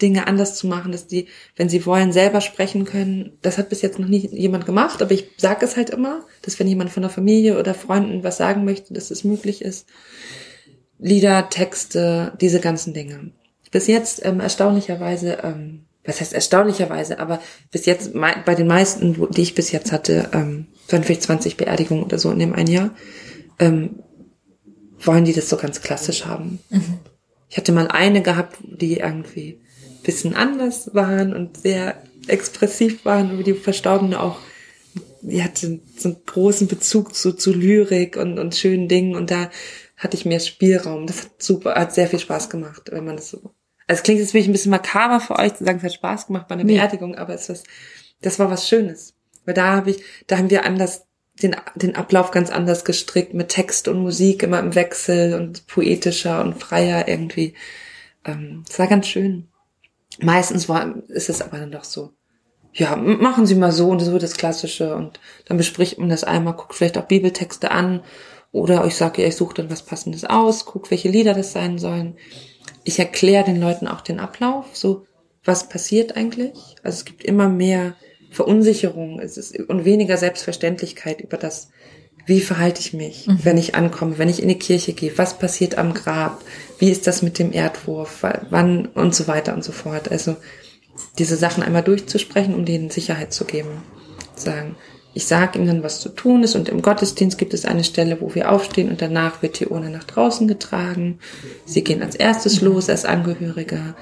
Dinge anders zu machen, dass die, wenn sie wollen, selber sprechen können. Das hat bis jetzt noch nie jemand gemacht, aber ich sage es halt immer, dass wenn jemand von der Familie oder Freunden was sagen möchte, dass es möglich ist. Lieder, Texte, diese ganzen Dinge. Bis jetzt ähm, erstaunlicherweise, ähm, was heißt erstaunlicherweise, aber bis jetzt bei den meisten, die ich bis jetzt hatte, ähm, waren vielleicht 20 Beerdigungen oder so in dem einen Jahr, ähm, wollen die das so ganz klassisch haben. Mhm. Ich hatte mal eine gehabt, die irgendwie bisschen anders waren und sehr expressiv waren, wie die Verstorbene auch, die hatte so einen großen Bezug zu, zu Lyrik und, und schönen Dingen und da hatte ich mehr Spielraum. Das hat super, hat sehr viel Spaß gemacht, wenn man das so. Also es klingt jetzt wirklich ein bisschen makaber für euch zu sagen, es hat Spaß gemacht bei einer Beerdigung, aber es ist, das war was Schönes. Weil da habe ich, da haben wir anders den, den Ablauf ganz anders gestrickt mit Text und Musik immer im Wechsel und poetischer und freier irgendwie. Ähm, das war ganz schön. Meistens war, ist es aber dann doch so. Ja, machen Sie mal so und so das Klassische und dann bespricht man das einmal, guckt vielleicht auch Bibeltexte an oder ich sage ja, ich suche dann was Passendes aus, guck, welche Lieder das sein sollen. Ich erkläre den Leuten auch den Ablauf, so was passiert eigentlich. Also es gibt immer mehr Verunsicherung es ist, und weniger Selbstverständlichkeit über das, wie verhalte ich mich, mhm. wenn ich ankomme, wenn ich in die Kirche gehe, was passiert am Grab, wie ist das mit dem Erdwurf, wann und so weiter und so fort. Also diese Sachen einmal durchzusprechen, um denen Sicherheit zu geben. Sagen, ich sage ihnen, was zu tun ist und im Gottesdienst gibt es eine Stelle, wo wir aufstehen und danach wird die Urne nach draußen getragen. Sie gehen als erstes los als Angehörige.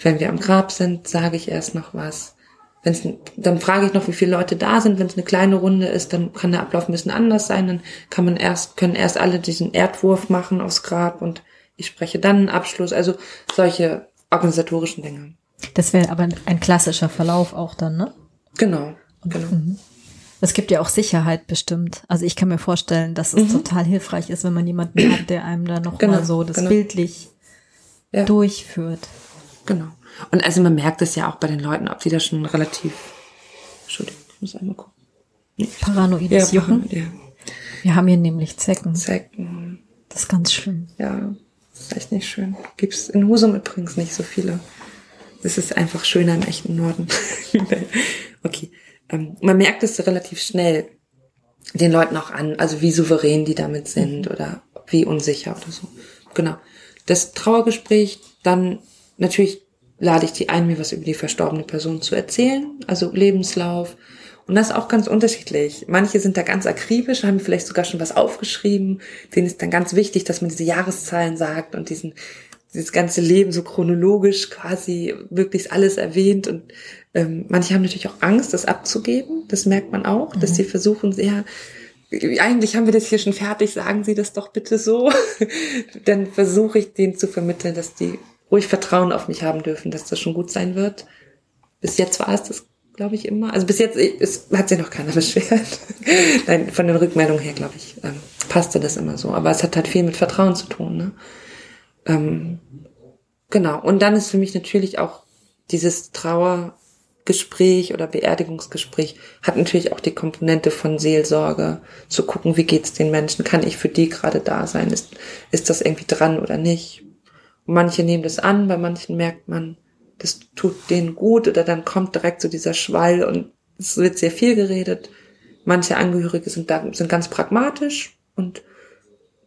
Wenn wir am Grab sind, sage ich erst noch was. Wenn's, dann frage ich noch, wie viele Leute da sind. Wenn es eine kleine Runde ist, dann kann der Ablauf ein bisschen anders sein. Dann kann man erst, können erst alle diesen Erdwurf machen aufs Grab und ich spreche dann einen Abschluss. Also solche organisatorischen Dinge. Das wäre aber ein klassischer Verlauf auch dann, ne? Genau, genau. Mhm. Es gibt ja auch Sicherheit bestimmt. Also ich kann mir vorstellen, dass es mhm. total hilfreich ist, wenn man jemanden hat, der einem da noch genau, mal so das genau. bildlich ja. durchführt. Genau. Und also man merkt es ja auch bei den Leuten, ob die da schon relativ, Entschuldigung, ich muss einmal gucken. Nee. Paranoides ja, Jucken. Ja. Wir haben hier nämlich Zecken. Zecken. Das ist ganz schlimm. Ja, das ist echt nicht schön. Gibt's in Husum übrigens nicht so viele. Es ist einfach schöner im echten Norden. okay ähm, man merkt es relativ schnell den Leuten auch an, also wie souverän die damit sind mhm. oder wie unsicher oder so. Genau. Das Trauergespräch, dann natürlich lade ich die ein, mir was über die verstorbene Person zu erzählen, also Lebenslauf. Und das ist auch ganz unterschiedlich. Manche sind da ganz akribisch, haben vielleicht sogar schon was aufgeschrieben. Denen ist dann ganz wichtig, dass man diese Jahreszahlen sagt und diesen dieses ganze Leben so chronologisch quasi wirklich alles erwähnt und ähm, manche haben natürlich auch Angst, das abzugeben. Das merkt man auch, mhm. dass sie versuchen, sehr eigentlich haben wir das hier schon fertig, sagen Sie das doch bitte so. Dann versuche ich denen zu vermitteln, dass die ruhig Vertrauen auf mich haben dürfen, dass das schon gut sein wird. Bis jetzt war es das, glaube ich, immer. Also bis jetzt es hat sich noch keiner beschwert. Nein, von den Rückmeldungen her, glaube ich, ähm, passte das immer so. Aber es hat halt viel mit Vertrauen zu tun. Ne? Ähm, genau. Und dann ist für mich natürlich auch dieses Trauergespräch oder Beerdigungsgespräch hat natürlich auch die Komponente von Seelsorge, zu gucken, wie geht's den Menschen, kann ich für die gerade da sein, ist, ist das irgendwie dran oder nicht. Manche nehmen das an, bei manchen merkt man, das tut denen gut oder dann kommt direkt so dieser Schwall und es wird sehr viel geredet. Manche Angehörige sind da, sind ganz pragmatisch und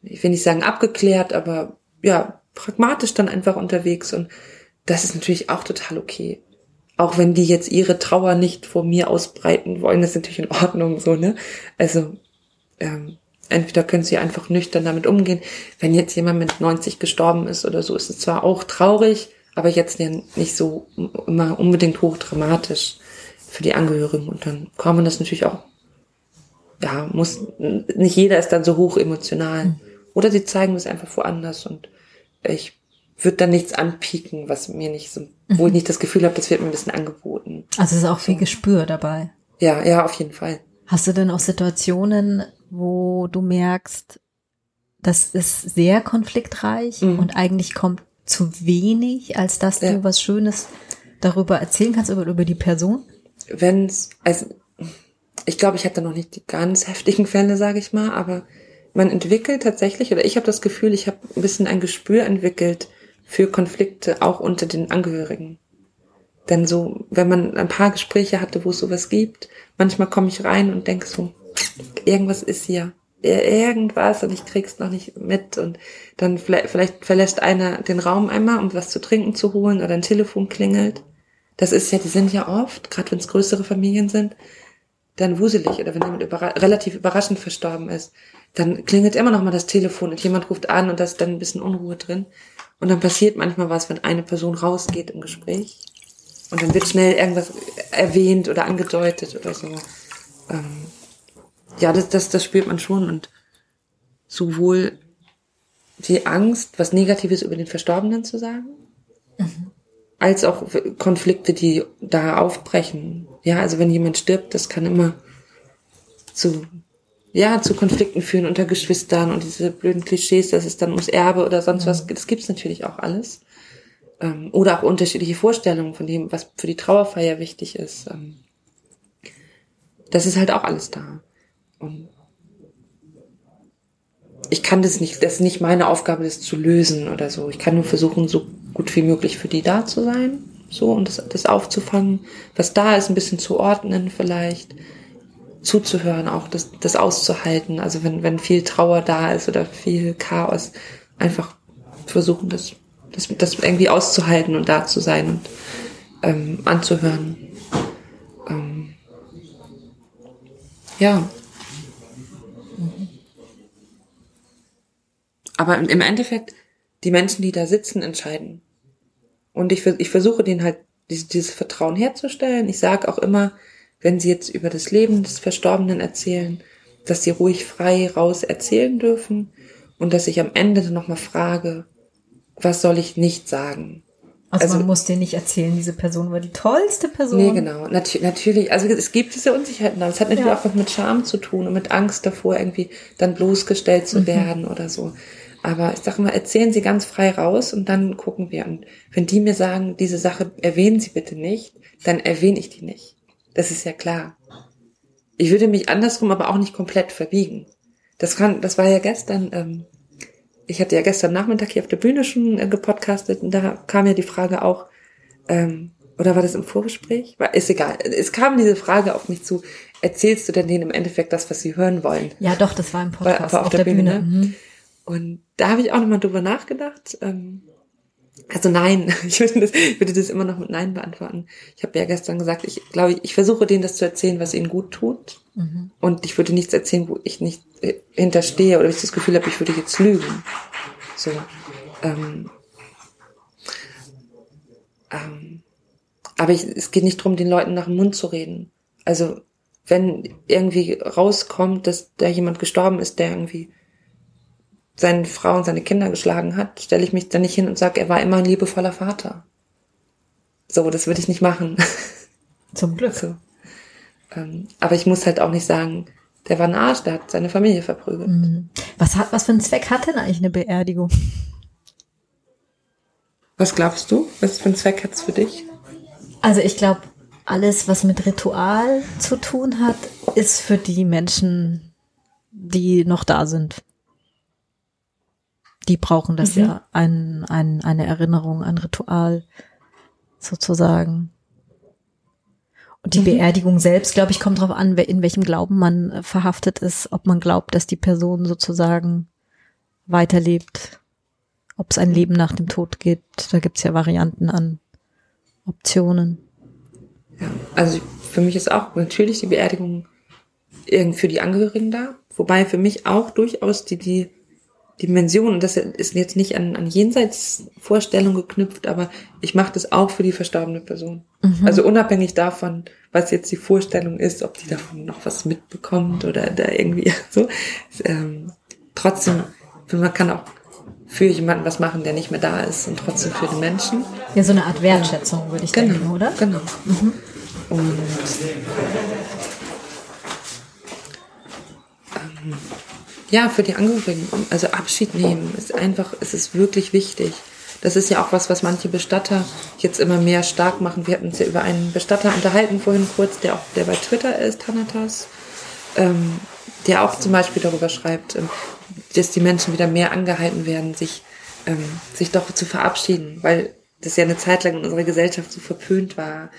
ich will nicht sagen abgeklärt, aber ja, pragmatisch dann einfach unterwegs und das ist natürlich auch total okay. Auch wenn die jetzt ihre Trauer nicht vor mir ausbreiten wollen, das ist natürlich in Ordnung so, ne? Also, ähm, entweder können sie einfach nüchtern damit umgehen. Wenn jetzt jemand mit 90 gestorben ist oder so, ist es zwar auch traurig, aber jetzt nicht so immer unbedingt hochdramatisch für die Angehörigen. Und dann kann man das natürlich auch, ja, muss, nicht jeder ist dann so hoch emotional. Mhm. Oder sie zeigen es einfach woanders und ich würde da nichts anpieken, was mir nicht so, wo ich mhm. nicht das Gefühl habe, das wird mir ein bisschen angeboten. Also es ist auch viel Gespür dabei. Ja, ja, auf jeden Fall. Hast du denn auch Situationen, wo du merkst, das ist sehr konfliktreich mhm. und eigentlich kommt zu wenig, als dass ja. du was Schönes darüber erzählen kannst, über, über die Person? Wenn's, also ich glaube, ich hatte noch nicht die ganz heftigen Fälle, sage ich mal, aber man entwickelt tatsächlich, oder ich habe das Gefühl, ich habe ein bisschen ein Gespür entwickelt für Konflikte auch unter den Angehörigen. Denn so, wenn man ein paar Gespräche hatte, wo es sowas gibt, manchmal komme ich rein und denke so, irgendwas ist hier, irgendwas und ich krieg's noch nicht mit und dann vielleicht, vielleicht verlässt einer den Raum einmal, um was zu trinken zu holen oder ein Telefon klingelt. Das ist ja, die sind ja oft, gerade wenn es größere Familien sind, dann wuselig oder wenn jemand überra relativ überraschend verstorben ist dann klingelt immer noch mal das Telefon und jemand ruft an und da ist dann ein bisschen Unruhe drin. Und dann passiert manchmal was, wenn eine Person rausgeht im Gespräch. Und dann wird schnell irgendwas erwähnt oder angedeutet oder so. Ähm, ja, das, das, das spürt man schon. Und sowohl die Angst, was Negatives über den Verstorbenen zu sagen, mhm. als auch Konflikte, die da aufbrechen. Ja, also wenn jemand stirbt, das kann immer zu ja, zu Konflikten führen unter Geschwistern und diese blöden Klischees, dass es dann ums Erbe oder sonst was, das gibt's natürlich auch alles. Ähm, oder auch unterschiedliche Vorstellungen von dem, was für die Trauerfeier wichtig ist. Ähm, das ist halt auch alles da. Und ich kann das nicht, das ist nicht meine Aufgabe, das zu lösen oder so. Ich kann nur versuchen, so gut wie möglich für die da zu sein. so und das, das aufzufangen, was da ist, ein bisschen zu ordnen vielleicht, zuzuhören, auch das, das auszuhalten. Also wenn, wenn viel Trauer da ist oder viel Chaos, einfach versuchen, das, das, das irgendwie auszuhalten und da zu sein und ähm, anzuhören. Ähm, ja. Aber im Endeffekt, die Menschen, die da sitzen, entscheiden. Und ich, ich versuche denen halt dieses, dieses Vertrauen herzustellen. Ich sage auch immer, wenn sie jetzt über das Leben des Verstorbenen erzählen, dass sie ruhig frei raus erzählen dürfen und dass ich am Ende dann nochmal frage, was soll ich nicht sagen? Also, also man muss dir nicht erzählen, diese Person war die tollste Person. Nee, genau. Natu natürlich, also es gibt diese Unsicherheiten, aber es hat natürlich ja. auch was mit Scham zu tun und mit Angst davor, irgendwie dann bloßgestellt zu mhm. werden oder so. Aber ich sage mal, erzählen Sie ganz frei raus und dann gucken wir. Und wenn die mir sagen, diese Sache erwähnen Sie bitte nicht, dann erwähne ich die nicht. Das ist ja klar. Ich würde mich andersrum aber auch nicht komplett verbiegen. Das kann, das war ja gestern, ähm, ich hatte ja gestern Nachmittag hier auf der Bühne schon äh, gepodcastet und da kam ja die Frage auch, ähm, oder war das im Vorgespräch? War, ist egal. Es kam diese Frage auf mich zu, erzählst du denn denen im Endeffekt das, was sie hören wollen? Ja, doch, das war im Podcast war, war auf, auf, der, der Bühne. Bühne. Mhm. Und da habe ich auch nochmal drüber nachgedacht. Ähm, also nein, ich würde, das, ich würde das immer noch mit Nein beantworten. Ich habe ja gestern gesagt, ich glaube, ich versuche denen das zu erzählen, was ihnen gut tut. Mhm. Und ich würde nichts erzählen, wo ich nicht äh, hinterstehe oder ich das Gefühl habe, ich würde jetzt lügen. So. Ähm, ähm, aber ich, es geht nicht darum, den Leuten nach dem Mund zu reden. Also wenn irgendwie rauskommt, dass da jemand gestorben ist, der irgendwie seine Frau und seine Kinder geschlagen hat, stelle ich mich dann nicht hin und sage, er war immer ein liebevoller Vater. So, das würde ich nicht machen. Zum Glück. So. Ähm, aber ich muss halt auch nicht sagen, der war ein Arsch, der hat seine Familie verprügelt. Mhm. Was hat, was für einen Zweck hat denn eigentlich eine Beerdigung? Was glaubst du? Was für einen Zweck hat es für dich? Also ich glaube, alles, was mit Ritual zu tun hat, ist für die Menschen, die noch da sind die brauchen das mhm. ja, ein, ein, eine Erinnerung, ein Ritual sozusagen. Und die mhm. Beerdigung selbst, glaube ich, kommt darauf an, in welchem Glauben man äh, verhaftet ist, ob man glaubt, dass die Person sozusagen weiterlebt, ob es ein Leben nach dem Tod gibt. Da gibt's ja Varianten an Optionen. Ja, also für mich ist auch natürlich die Beerdigung für die Angehörigen da, wobei für mich auch durchaus die, die Dimension, und das ist jetzt nicht an, an Jenseitsvorstellung geknüpft, aber ich mache das auch für die verstorbene Person. Mhm. Also unabhängig davon, was jetzt die Vorstellung ist, ob die davon noch was mitbekommt oder da irgendwie so. Ähm, trotzdem, man kann auch für jemanden was machen, der nicht mehr da ist und trotzdem für den Menschen. Ja, so eine Art Wertschätzung, würde ich genau, denken, oder? Genau. Mhm. Und ähm, ja, für die Angehörigen, also Abschied nehmen ist einfach, es ist wirklich wichtig. Das ist ja auch was, was manche Bestatter jetzt immer mehr stark machen. Wir hatten uns ja über einen Bestatter unterhalten vorhin kurz, der auch, der bei Twitter ist, Thanatas, ähm, der auch zum Beispiel darüber schreibt, ähm, dass die Menschen wieder mehr angehalten werden, sich, ähm, sich doch zu verabschieden, weil das ja eine Zeit lang in unserer Gesellschaft so verpönt war,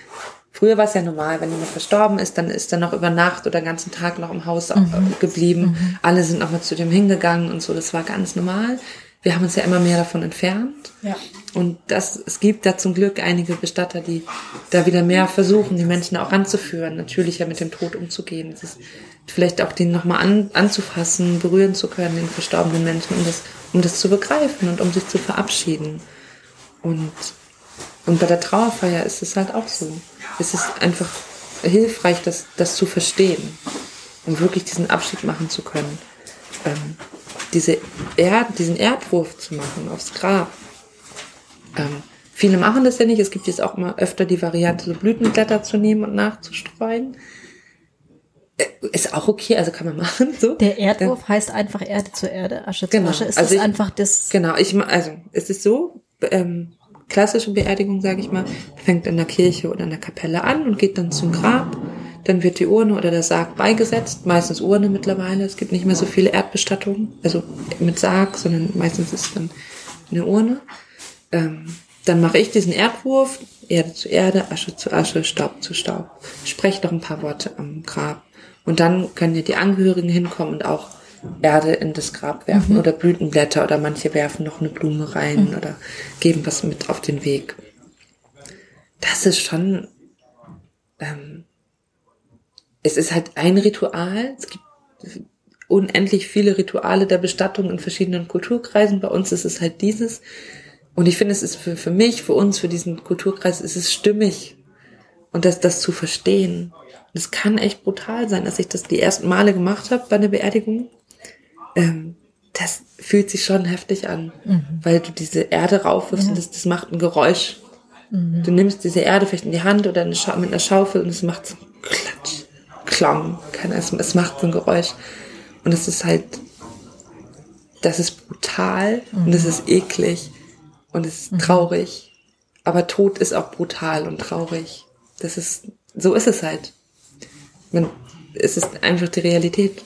Früher war es ja normal, wenn jemand verstorben ist, dann ist er noch über Nacht oder ganzen Tag noch im Haus mhm. geblieben. Mhm. Alle sind nochmal zu dem hingegangen und so. Das war ganz normal. Wir haben uns ja immer mehr davon entfernt. Ja. Und das, es gibt da zum Glück einige Bestatter, die da wieder mehr versuchen, die Menschen auch anzuführen, natürlicher mit dem Tod umzugehen. Es ist vielleicht auch den nochmal an, anzufassen, berühren zu können, den verstorbenen Menschen, um das, um das zu begreifen und um sich zu verabschieden. Und und bei der Trauerfeier ist es halt auch so. Es ist einfach hilfreich, das, das zu verstehen, um wirklich diesen Abschied machen zu können. Ähm, diese Erd, diesen Erdwurf zu machen aufs Grab. Ähm, viele machen das ja nicht. Es gibt jetzt auch mal öfter die Variante, so Blütenblätter zu nehmen und nachzustreuen. Äh, ist auch okay, also kann man machen. So. Der Erdwurf Dann, heißt einfach Erde zu Erde, Asche zu genau, Asche. Ist also das ich, einfach das? Genau, ich also es ist so, ähm, klassische Beerdigung, sage ich mal, fängt in der Kirche oder in der Kapelle an und geht dann zum Grab. Dann wird die Urne oder der Sarg beigesetzt, meistens Urne mittlerweile. Es gibt nicht mehr so viele Erdbestattungen, also mit Sarg, sondern meistens ist dann eine Urne. Ähm, dann mache ich diesen Erdwurf, Erde zu Erde, Asche zu Asche, Staub zu Staub. Spreche noch ein paar Worte am Grab. Und dann können ja die Angehörigen hinkommen und auch Erde in das Grab werfen mhm. oder Blütenblätter oder manche werfen noch eine Blume rein mhm. oder geben was mit auf den Weg. Das ist schon, ähm, es ist halt ein Ritual. Es gibt unendlich viele Rituale der Bestattung in verschiedenen Kulturkreisen. Bei uns ist es halt dieses. Und ich finde, es ist für, für mich, für uns, für diesen Kulturkreis, ist es stimmig. Und das, das zu verstehen. Und es kann echt brutal sein, dass ich das die ersten Male gemacht habe bei einer Beerdigung. Ähm, das fühlt sich schon heftig an, mhm. weil du diese Erde raufwirfst ja. und das, das macht ein Geräusch. Mhm. Du nimmst diese Erde vielleicht in die Hand oder eine mit einer Schaufel und es macht so Klatsch, Klang, keine, es, es macht so ein Geräusch. Und es ist halt, das ist brutal mhm. und es ist eklig und es ist mhm. traurig. Aber Tod ist auch brutal und traurig. Das ist, so ist es halt. Man, es ist einfach die Realität.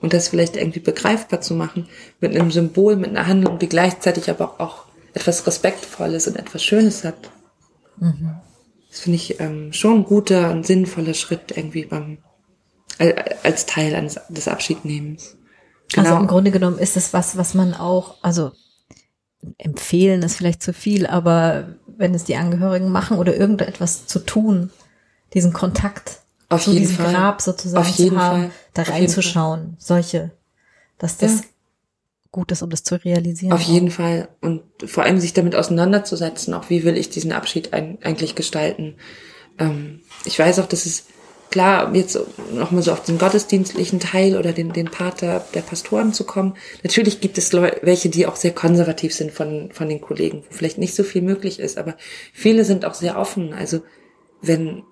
Und das vielleicht irgendwie begreifbar zu machen, mit einem Symbol, mit einer Handlung, die gleichzeitig aber auch etwas Respektvolles und etwas Schönes hat. Mhm. Das finde ich ähm, schon ein guter und sinnvoller Schritt irgendwie beim, als Teil eines, des Abschiednehmens. Genau. Also im Grunde genommen ist es was, was man auch, also empfehlen ist vielleicht zu viel, aber wenn es die Angehörigen machen oder irgendetwas zu tun, diesen Kontakt auf zu diesem Fall. Grab sozusagen auf jeden haben, Fall. da reinzuschauen, solche, dass das ja. gut ist, um das zu realisieren. Auf auch. jeden Fall und vor allem sich damit auseinanderzusetzen, auch wie will ich diesen Abschied ein, eigentlich gestalten. Ähm, ich weiß auch, dass es klar, jetzt nochmal so auf den gottesdienstlichen Teil oder den, den Pater der Pastoren zu kommen. Natürlich gibt es Leute, welche, die auch sehr konservativ sind von, von den Kollegen, wo vielleicht nicht so viel möglich ist, aber viele sind auch sehr offen. Also wenn,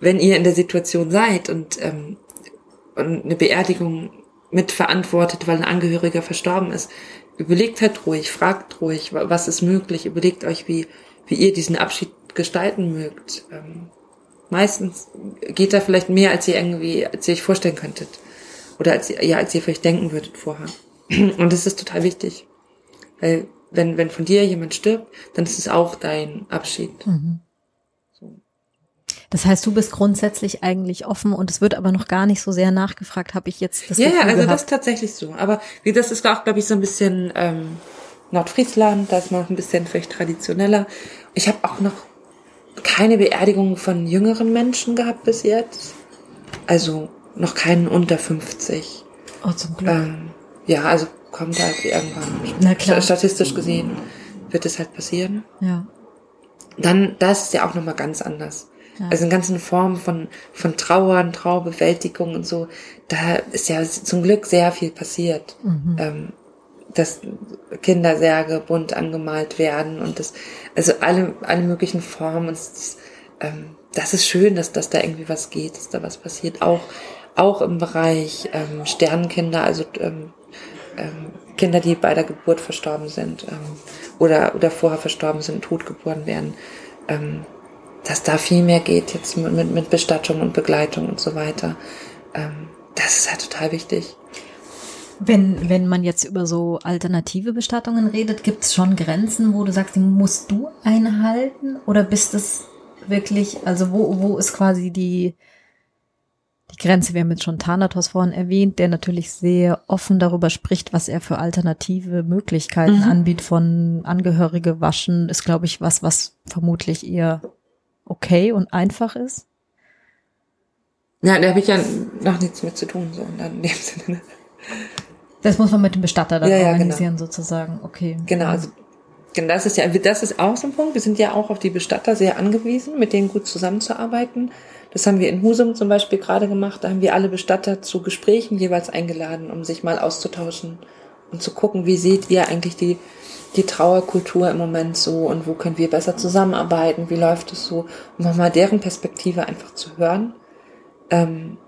wenn ihr in der Situation seid und, ähm, und eine Beerdigung mitverantwortet, weil ein Angehöriger verstorben ist, überlegt halt ruhig, fragt ruhig, was ist möglich, überlegt euch, wie, wie ihr diesen Abschied gestalten mögt. Ähm, meistens geht da vielleicht mehr, als ihr irgendwie, als ihr euch vorstellen könntet. Oder als ihr, ja, als ihr vielleicht denken würdet vorher. Und das ist total wichtig. Weil, wenn, wenn von dir jemand stirbt, dann ist es auch dein Abschied. Mhm. Das heißt, du bist grundsätzlich eigentlich offen und es wird aber noch gar nicht so sehr nachgefragt, habe ich jetzt das Ja, Gefühl ja, also gehabt. das ist tatsächlich so. Aber wie das ist auch, glaube ich, so ein bisschen ähm, Nordfriesland, da ist man noch ein bisschen vielleicht traditioneller. Ich habe auch noch keine Beerdigung von jüngeren Menschen gehabt bis jetzt. Also noch keinen unter 50. Oh, zum Glück. Ähm, ja, also kommt halt irgendwann. Na klar. Statistisch gesehen wird es halt passieren. Ja. Dann, das ist ja auch nochmal ganz anders. Ja. Also in ganzen Formen von, von Trauern, Traubewältigung und so, da ist ja zum Glück sehr viel passiert. Mhm. Ähm, dass Kindersärge bunt angemalt werden und das, also alle, alle möglichen Formen. Und das, ähm, das ist schön, dass, dass da irgendwie was geht, dass da was passiert. Auch, auch im Bereich ähm, Sternenkinder, also ähm, ähm, Kinder, die bei der Geburt verstorben sind ähm, oder, oder vorher verstorben sind, totgeboren werden, ähm, dass da viel mehr geht jetzt mit, mit, Bestattung und Begleitung und so weiter. Ähm, das ist halt total wichtig. Wenn, wenn man jetzt über so alternative Bestattungen redet, gibt es schon Grenzen, wo du sagst, die musst du einhalten? Oder bist es wirklich, also wo, wo ist quasi die, die Grenze? Wir haben jetzt schon Thanatos vorhin erwähnt, der natürlich sehr offen darüber spricht, was er für alternative Möglichkeiten mhm. anbietet von Angehörige waschen, ist, glaube ich, was, was vermutlich eher okay und einfach ist. Ja, da habe ich ja noch nichts mit zu tun, so in dem Sinne. Das muss man mit dem Bestatter dann ja, ja, organisieren, genau. sozusagen. Okay. Genau, also genau, das ist ja, das ist auch so ein Punkt. Wir sind ja auch auf die Bestatter sehr angewiesen, mit denen gut zusammenzuarbeiten. Das haben wir in Husum zum Beispiel gerade gemacht. Da haben wir alle Bestatter zu Gesprächen jeweils eingeladen, um sich mal auszutauschen und zu gucken, wie seht ihr eigentlich die, die Trauerkultur im Moment so und wo können wir besser zusammenarbeiten, wie läuft es so, um nochmal deren Perspektive einfach zu hören. Ähm,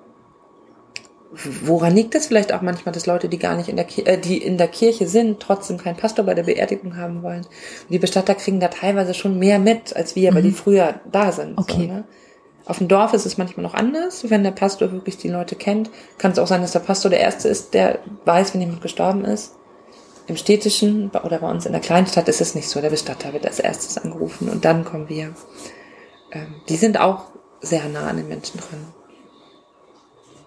woran liegt es vielleicht auch manchmal, dass Leute, die gar nicht in der Kirche, äh, die in der Kirche sind, trotzdem keinen Pastor bei der Beerdigung haben wollen? Und die Bestatter kriegen da teilweise schon mehr mit, als wir, mhm. weil die früher da sind. Okay. So, ne? Auf dem Dorf ist es manchmal noch anders. Wenn der Pastor wirklich die Leute kennt, kann es auch sein, dass der Pastor der Erste ist, der weiß, wenn jemand gestorben ist. Im städtischen oder bei uns in der Kleinstadt ist es nicht so. Der Bestatter wird als erstes angerufen und dann kommen wir. Ähm, die sind auch sehr nah an den Menschen dran.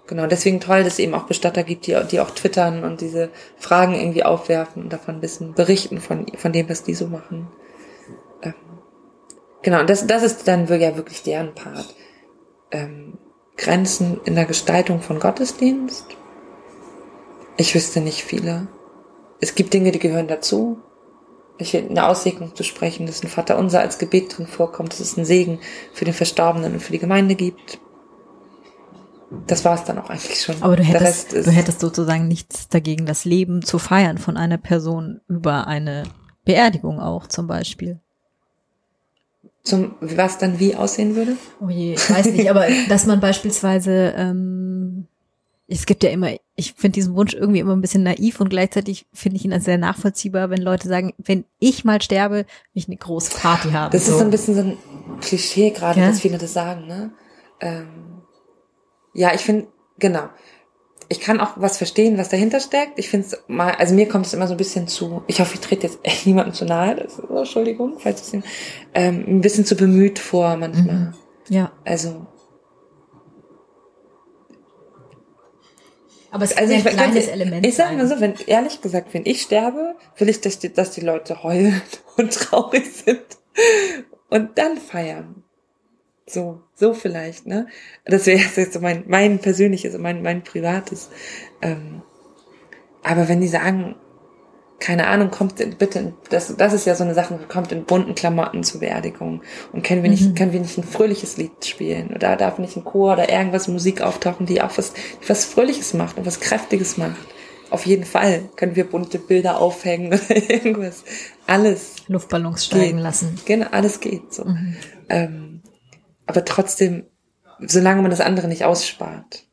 Genau, deswegen toll, dass es eben auch Bestatter gibt, die, die auch twittern und diese Fragen irgendwie aufwerfen und davon ein bisschen berichten von, von dem, was die so machen. Ähm, genau, und das, das ist dann ja wirklich deren Part. Ähm, Grenzen in der Gestaltung von Gottesdienst? Ich wüsste nicht viele. Es gibt Dinge, die gehören dazu. Ich eine Aussegnung zu sprechen, dass ein Vater unser als Gebet drin vorkommt, dass es einen Segen für den Verstorbenen und für die Gemeinde gibt das war es dann auch eigentlich schon. Aber du hättest, du hättest sozusagen nichts dagegen, das Leben zu feiern von einer Person über eine Beerdigung auch zum Beispiel. Zum, was dann wie aussehen würde? Oh je, ich weiß nicht, aber dass man beispielsweise, ähm, es gibt ja immer, ich finde diesen Wunsch irgendwie immer ein bisschen naiv und gleichzeitig finde ich ihn als sehr nachvollziehbar, wenn Leute sagen, wenn ich mal sterbe, will ich eine große Party haben. Das so. ist so ein bisschen so ein Klischee gerade, ja? dass viele das sagen, ne? Ähm ja, ich finde, genau. Ich kann auch was verstehen, was dahinter steckt. Ich finde es mal, also mir kommt es immer so ein bisschen zu, ich hoffe, ich trete jetzt echt niemandem zu nahe, das ist, oh, Entschuldigung, falls es ähm, ein bisschen zu bemüht vor manchmal. Mhm. Ja. Also. Aber es ist also ein kleines Element. Ich sage mal so, wenn, ehrlich gesagt, wenn ich sterbe, will ich, dass die, dass die Leute heulen und traurig sind und dann feiern. So, so vielleicht, ne? Das wäre jetzt so mein, mein persönliches, mein, mein privates. Ähm, aber wenn die sagen, keine Ahnung, kommt in, bitte, das, das ist ja so eine Sache, kommt in bunten Klamotten zur Beerdigung und können wir nicht, mhm. können wir nicht ein fröhliches Lied spielen oder darf nicht ein Chor oder irgendwas Musik auftauchen, die auch was, was Fröhliches macht und was Kräftiges macht. Auf jeden Fall können wir bunte Bilder aufhängen oder irgendwas. Alles. Luftballons steigen geht. lassen. Genau, alles geht so. Mhm. Ähm, aber trotzdem, solange man das andere nicht ausspart.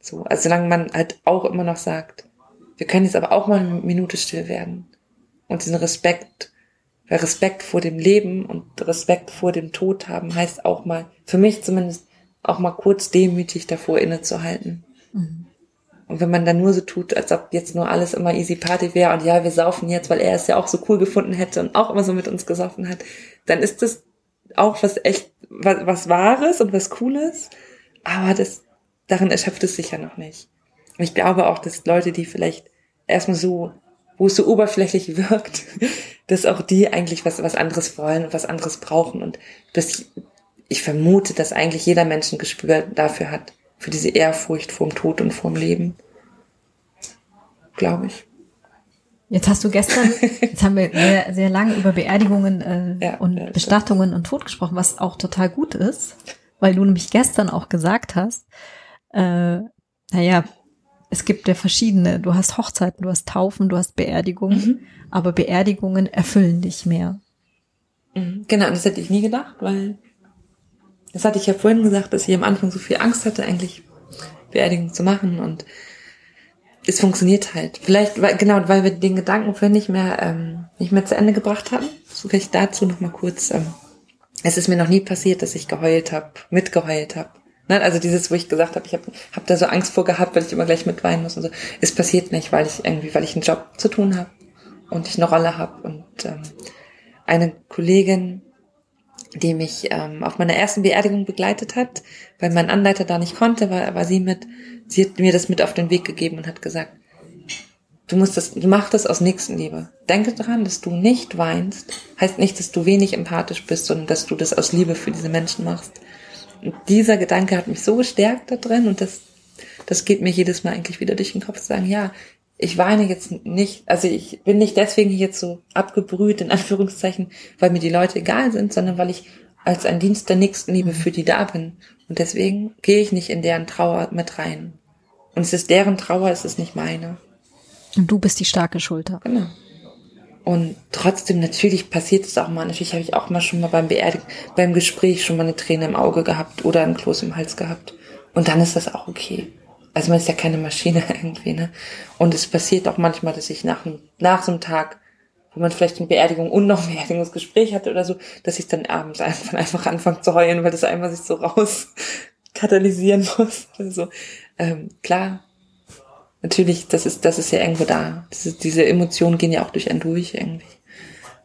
So, also solange man halt auch immer noch sagt, wir können jetzt aber auch mal eine Minute still werden. Und diesen Respekt, weil Respekt vor dem Leben und Respekt vor dem Tod haben, heißt auch mal, für mich zumindest, auch mal kurz demütig davor innezuhalten. Mhm. Und wenn man dann nur so tut, als ob jetzt nur alles immer easy party wäre und ja, wir saufen jetzt, weil er es ja auch so cool gefunden hätte und auch immer so mit uns gesoffen hat, dann ist das auch was echt, was, was Wahres und was Cooles, aber das, darin erschöpft es sich ja noch nicht. Und ich glaube auch, dass Leute, die vielleicht erstmal so, wo es so oberflächlich wirkt, dass auch die eigentlich was, was anderes wollen und was anderes brauchen und dass ich vermute, dass eigentlich jeder Mensch ein Gespür dafür hat, für diese Ehrfurcht vorm Tod und vorm Leben. Glaube ich. Jetzt hast du gestern, jetzt haben wir sehr, sehr lange über Beerdigungen äh, ja, und ja, Bestattungen und Tod gesprochen, was auch total gut ist, weil du nämlich gestern auch gesagt hast, äh, naja, es gibt ja verschiedene, du hast Hochzeiten, du hast Taufen, du hast Beerdigungen, mhm. aber Beerdigungen erfüllen dich mehr. Mhm. Genau, das hätte ich nie gedacht, weil das hatte ich ja vorhin gesagt, dass ich am Anfang so viel Angst hatte, eigentlich Beerdigung zu machen und es funktioniert halt. Vielleicht, weil, genau, weil wir den Gedanken vorhin nicht mehr, ähm, nicht mehr zu Ende gebracht haben. So vielleicht dazu noch mal kurz. Ähm, es ist mir noch nie passiert, dass ich geheult habe, mitgeheult habe. Ne? Also dieses, wo ich gesagt habe, ich habe hab da so Angst vor gehabt, weil ich immer gleich mitweinen muss und so. Es passiert nicht, weil ich irgendwie, weil ich einen Job zu tun habe und ich eine Rolle habe. Und ähm, eine Kollegin, die mich ähm, auf meiner ersten Beerdigung begleitet hat, weil mein Anleiter da nicht konnte, war, war sie mit sie hat mir das mit auf den Weg gegeben und hat gesagt, du musst das, du mach das aus Nächstenliebe. Denke daran, dass du nicht weinst, heißt nicht, dass du wenig empathisch bist, sondern dass du das aus Liebe für diese Menschen machst. Und dieser Gedanke hat mich so gestärkt da drin und das, das geht mir jedes Mal eigentlich wieder durch den Kopf zu sagen, ja, ich weine jetzt nicht, also ich bin nicht deswegen jetzt so abgebrüht, in Anführungszeichen, weil mir die Leute egal sind, sondern weil ich als ein Dienst der Nächstenliebe für die da bin. Und deswegen gehe ich nicht in deren Trauer mit rein. Und es ist deren Trauer, es ist nicht meine. Und du bist die starke Schulter. Genau. Und trotzdem, natürlich passiert es auch mal. Natürlich habe ich auch mal schon mal beim Beerdig beim Gespräch schon mal eine Träne im Auge gehabt oder ein Kloß im Hals gehabt. Und dann ist das auch okay. Also man ist ja keine Maschine irgendwie, ne? Und es passiert auch manchmal, dass ich nach, nach so einem Tag wo man vielleicht eine Beerdigung und noch ein Beerdigungsgespräch hatte oder so, dass ich dann abends einfach, einfach anfange zu heulen, weil das einfach sich so raus katalysieren muss. Also, ähm, klar, natürlich, das ist, das ist ja irgendwo da. Diese, diese Emotionen gehen ja auch durch einen durch irgendwie.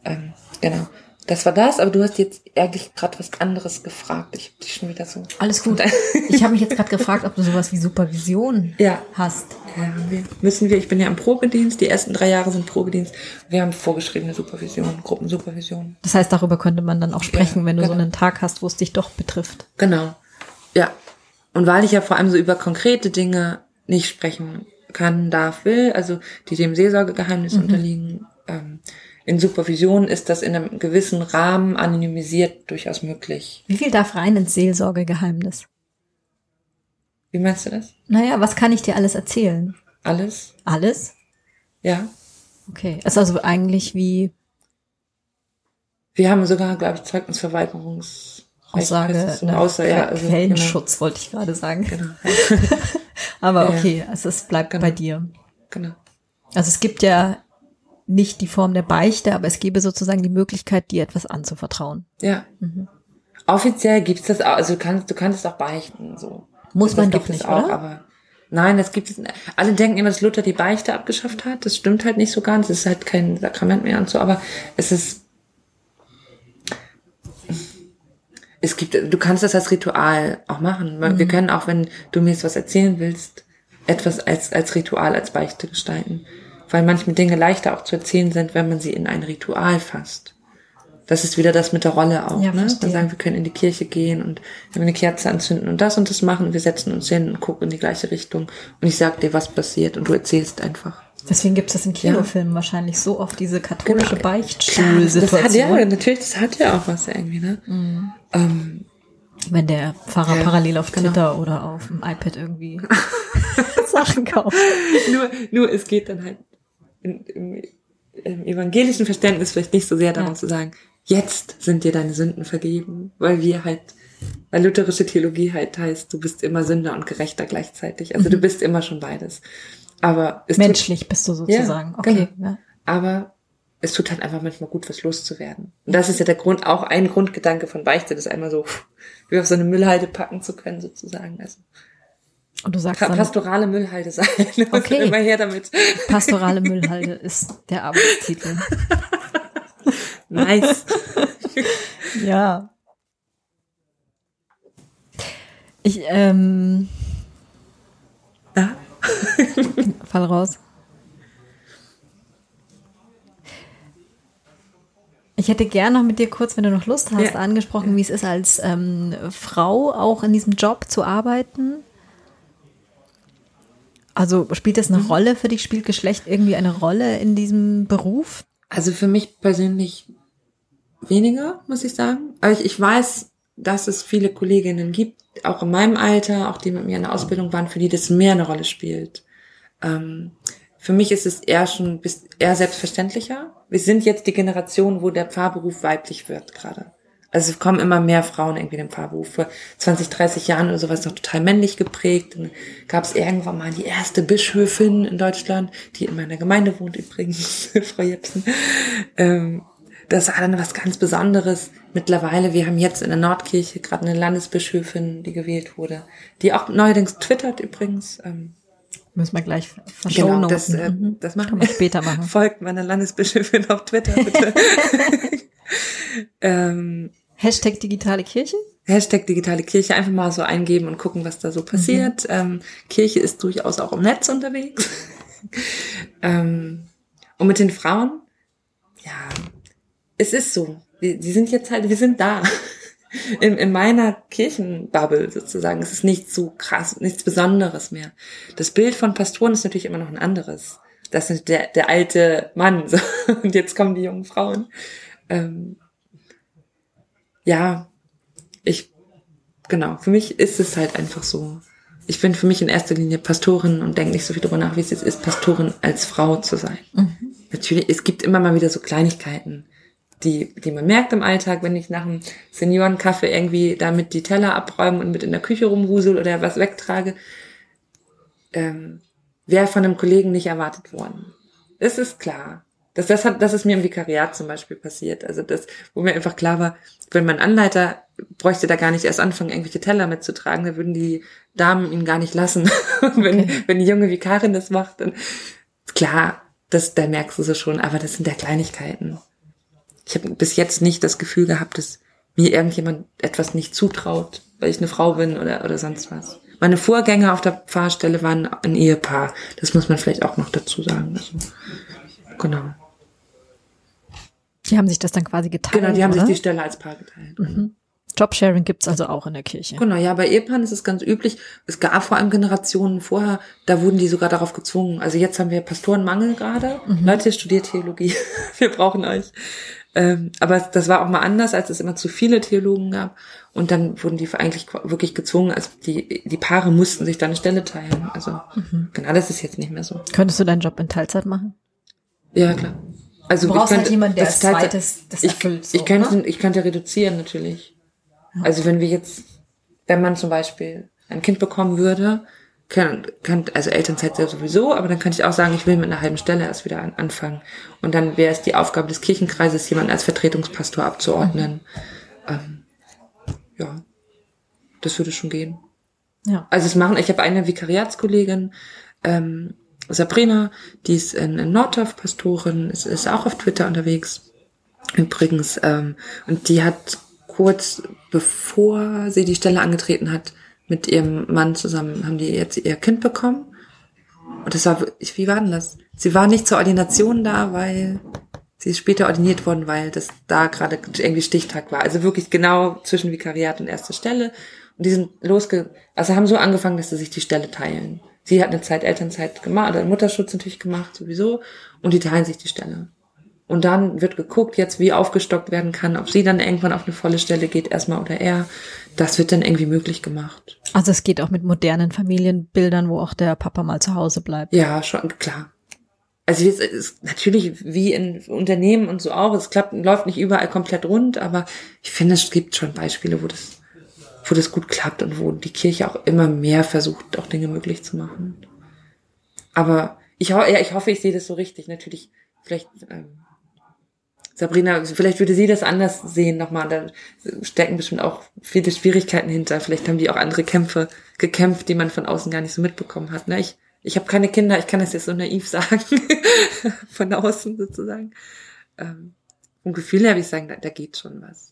Ähm, genau. Das war das, aber du hast jetzt eigentlich gerade was anderes gefragt. Ich hab dich schon wieder so. Alles gut. Ich habe mich jetzt gerade gefragt, ob du sowas wie Supervision Ja. hast. Ja, wir müssen wir, ich bin ja im Probedienst, die ersten drei Jahre sind Probedienst. Wir haben vorgeschriebene Supervision, Gruppensupervision. Das heißt, darüber könnte man dann auch sprechen, Ja, wenn du so genau. einen Tag hast, wo es dich doch betrifft. Genau. Ja. Und weil ich ja vor allem so über konkrete Dinge nicht sprechen kann, darf, will, also die dem Seelsorgegeheimnis unterliegen, ähm, in Supervision ist das in einem gewissen Rahmen anonymisiert durchaus möglich. Wie viel darf rein ins Seelsorgegeheimnis? Wie meinst du das? Naja, was kann ich dir alles erzählen? Alles? Alles? Ja. Okay. Ist also eigentlich wie Wir haben sogar, glaube ich, Zeugnisverweigerungs Aussage, so? Außer, ja, also, Quellenschutz, wollte ich gerade sagen. Genau, genau, Aber okay, also es bleibt Genau. bei dir. genau. Also es gibt ja nicht die Form der Beichte, aber es gäbe sozusagen die Möglichkeit, dir etwas anzuvertrauen. Ja. Offiziell gibt's das auch, also du kannst, du kannst es auch beichten, so. Muss das man doch es nicht, auch, oder? aber nein, das gibt es. Alle denken immer, dass Luther die Beichte abgeschafft hat. Das stimmt halt nicht so ganz. Es ist halt kein Sakrament mehr und so, aber es ist, es gibt, du kannst das als Ritual auch machen. Mhm. Wir können auch, wenn du mir jetzt was erzählen willst, etwas als, als Ritual, als Beichte gestalten. Weil manchmal Dinge leichter auch zu erzählen sind, wenn man sie in ein Ritual fasst. Das ist wieder das mit der Rolle auch, Ja, ne? verstehe. Dann sagen, wir können in die Kirche gehen und wenn wir eine Kerze anzünden und das und das machen und wir setzen uns hin und gucken in die gleiche Richtung und ich sag dir, was passiert und du erzählst einfach. Deswegen gibt es das in Kinofilmen wahrscheinlich so oft diese katholische Genau. das hat, ja, Beichtstuhlsituation. natürlich, das hat ja auch was irgendwie, ne? Ähm, Wenn der Pfarrer Ja, parallel auf genau. Twitter oder auf dem iPad irgendwie Sachen kauft. nur, nur es geht dann halt in, im, im evangelischen Verständnis vielleicht nicht so sehr darum Ja. zu sagen, jetzt sind dir deine Sünden vergeben, weil wir halt, weil lutherische Theologie halt heißt, du bist immer Sünder und Gerechter gleichzeitig. Also du bist immer schon beides. Aber es tut, Menschlich bist du sozusagen. Ja, okay. genau. Ja. aber es tut halt einfach manchmal gut, was loszuwerden. Und das ist ja der Grund, auch ein Grundgedanke von Beichte, das einmal so wie auf so eine Müllhalde packen zu können, sozusagen. Also Und du sagst dann, pastorale Müllhalde sein. Okay. Immer her damit. pastorale Müllhalde ist der Arbeitstitel. Nice. Ja. Ich, ähm, Ja. fall raus. Ich hätte gern noch mit dir kurz, wenn du noch Lust hast, Ja. angesprochen, wie es ist, als ähm, Frau auch in diesem Job zu arbeiten. Also spielt das eine Mhm. Rolle für dich? Spielt Geschlecht irgendwie eine Rolle in diesem Beruf? Also für mich persönlich weniger, muss ich sagen. Aber ich, ich weiß, dass es viele Kolleginnen gibt, auch in meinem Alter, auch die mit mir in der Ausbildung waren, für die das mehr eine Rolle spielt. Ähm, für mich ist es eher schon eher selbstverständlicher. Wir sind jetzt die Generation, wo der Pfarrberuf weiblich wird gerade. Also es kommen immer mehr Frauen irgendwie in den Pfarrberuf. Vor 20, 30 Jahren oder sowas noch total männlich geprägt. Dann gab es irgendwann mal die erste Bischöfin in Deutschland, die in meiner Gemeinde wohnt übrigens, Frau Jepsen. Ähm, das war dann was ganz Besonderes. Mittlerweile, wir haben jetzt in der Nordkirche gerade eine Landesbischöfin, die gewählt wurde, die auch neuerdings twittert übrigens. Ähm, Müssen wir gleich genau, verschonen. das, äh, Mhm. das machen wir man später machen. Folgt meiner Landesbischöfin auf Twitter, bitte. ähm, Hashtag digitale Kirche? Hashtag digitale Kirche einfach mal so eingeben und gucken, was da so passiert. Ähm, Kirche ist durchaus auch im Netz unterwegs. ähm, und mit den Frauen, ja, es ist so. Die, die sind jetzt halt, wir sind da. In, in meiner Kirchenbubble sozusagen. Es ist nichts so krass, nichts Besonderes mehr. Das Bild von Pastoren ist natürlich immer noch ein anderes. Das ist der, der alte Mann. So. Und jetzt kommen die jungen Frauen. Ähm, ja, ich, genau, für mich ist es halt einfach so. Ich bin für mich in erster Linie Pastorin und denke nicht so viel darüber nach, wie es jetzt ist, Pastorin als Frau zu sein. Natürlich, es gibt immer mal wieder so Kleinigkeiten, die, die man merkt im Alltag, wenn ich nach einem Seniorenkaffee irgendwie damit die Teller abräume und mit in der Küche rumwusel oder was wegtrage, ähm, wäre von einem Kollegen nicht erwartet worden. Es ist klar. Das, das, hat, das ist mir im Vikariat zum Beispiel passiert. Also das, wo mir einfach klar war, wenn mein Anleiter bräuchte da gar nicht erst anfangen, irgendwelche Teller mitzutragen. Da würden die Damen ihn gar nicht lassen. Und wenn, Okay. wenn die junge Vikarin das macht, dann klar, das, da merkst du es schon, aber das sind ja Kleinigkeiten. Ich habe bis jetzt nicht das Gefühl gehabt, dass mir irgendjemand etwas nicht zutraut, weil ich eine Frau bin oder, oder sonst was. Meine Vorgänger auf der Pfarrstelle waren ein Ehepaar. Das muss man vielleicht auch noch dazu sagen. Also, genau. Die haben sich das dann quasi geteilt. Genau, die haben oder? sich die Stelle als Paar geteilt. Jobsharing gibt's also auch in der Kirche. Genau, ja, bei Ehepaaren ist es ganz üblich. Es gab vor allem Generationen vorher, da wurden die sogar darauf gezwungen. Also jetzt haben wir Pastorenmangel gerade. Leute, studiert Theologie. wir brauchen euch. Ähm, aber das war auch mal anders, als es immer zu viele Theologen gab. Und dann wurden die eigentlich wirklich gezwungen. Also die, die Paare mussten sich dann eine Stelle teilen. Also genau, das ist jetzt nicht mehr so. Könntest du deinen Job in Teilzeit machen? Ja, klar. Also Du brauchst ich halt jemanden, der das als zweites das ich, erfüllt, so, ich, könnte, ne? ich könnte reduzieren natürlich. Also wenn wir jetzt, wenn man zum Beispiel ein Kind bekommen würde, kann, kann, also Elternzeit ja sowieso, aber dann könnte ich auch sagen, ich will mit einer halben Stelle erst wieder an, anfangen. Und dann wäre es die Aufgabe des Kirchenkreises, jemanden als Vertretungspastor abzuordnen. Ähm, ja, das würde schon gehen. Ja. Also es machen, ich habe eine Vikariatskollegin, ähm, Sabrina, die ist in, in Nordorf Pastorin, ist, ist auch auf Twitter unterwegs. Übrigens, ähm, und die hat kurz bevor sie die Stelle angetreten hat, mit ihrem Mann zusammen, haben die jetzt ihr Kind bekommen. Und das war, wie war denn das? Sie war nicht zur Ordination da, weil sie ist später ordiniert worden, weil das da gerade irgendwie Stichtag war. Also wirklich genau zwischen Vikariat und erste Stelle. Und die sind losge, also haben so angefangen, dass sie sich die Stelle teilen. Sie hat eine Zeit Elternzeit gemacht, oder Mutterschutz natürlich gemacht, sowieso. Und die teilen sich die Stelle. Und dann wird geguckt jetzt, wie aufgestockt werden kann, ob sie dann irgendwann auf eine volle Stelle geht, erstmal oder er. Das wird dann irgendwie möglich gemacht. Also es geht auch mit modernen Familienbildern, wo auch der Papa mal zu Hause bleibt. Ja, schon, klar. Also es ist natürlich wie in Unternehmen und so auch, es klappt, läuft nicht überall komplett rund, aber ich finde, es gibt schon Beispiele, wo das, wo das gut klappt und wo die Kirche auch immer mehr versucht, auch Dinge möglich zu machen. Aber ich, ho ja, ich hoffe, ich sehe das so richtig. Natürlich, vielleicht, ähm, Sabrina, vielleicht würde sie das anders sehen nochmal. Da stecken bestimmt auch viele Schwierigkeiten hinter. Vielleicht haben die auch andere Kämpfe gekämpft, die man von außen gar nicht so mitbekommen hat. Ne? Ich, ich habe keine Kinder, ich kann das jetzt so naiv sagen. von außen sozusagen. Ähm, vom Gefühl her würde ich sagen, da, da geht schon was.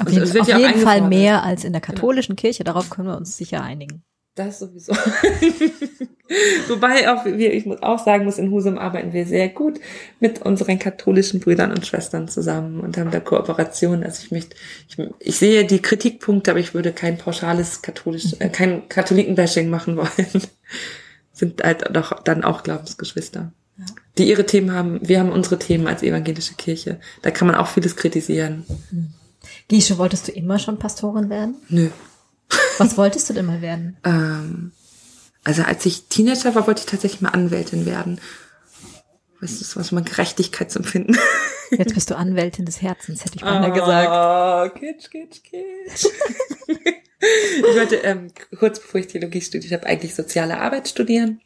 Auf jeden, es wird auf ja jeden Fall mehr als in der katholischen Kirche, darauf können wir uns sicher einigen. Das sowieso. Wobei auch wir, ich muss auch sagen muss, in Husum arbeiten wir sehr gut mit unseren katholischen Brüdern und Schwestern zusammen und haben da Kooperation. Also ich möchte, ich, ich sehe die Kritikpunkte, aber ich würde kein pauschales katholisch, äh, kein Katholikenbashing machen wollen. Sind halt doch dann auch Glaubensgeschwister. Die ihre Themen haben, wir haben unsere Themen als evangelische Kirche. Da kann man auch vieles kritisieren. Giesche, wolltest du immer schon Pastorin werden? Nö. Was wolltest du denn mal werden? Ähm, also als ich Teenager war, wollte ich tatsächlich mal Anwältin werden. Weißt du, so mal Gerechtigkeitsempfinden. Jetzt bist du Anwältin des Herzens, hätte ich mal gesagt. Ah, kitsch, kitsch, kitsch. ich wollte ähm, kurz bevor ich Theologie studiert habe, eigentlich soziale Arbeit studieren.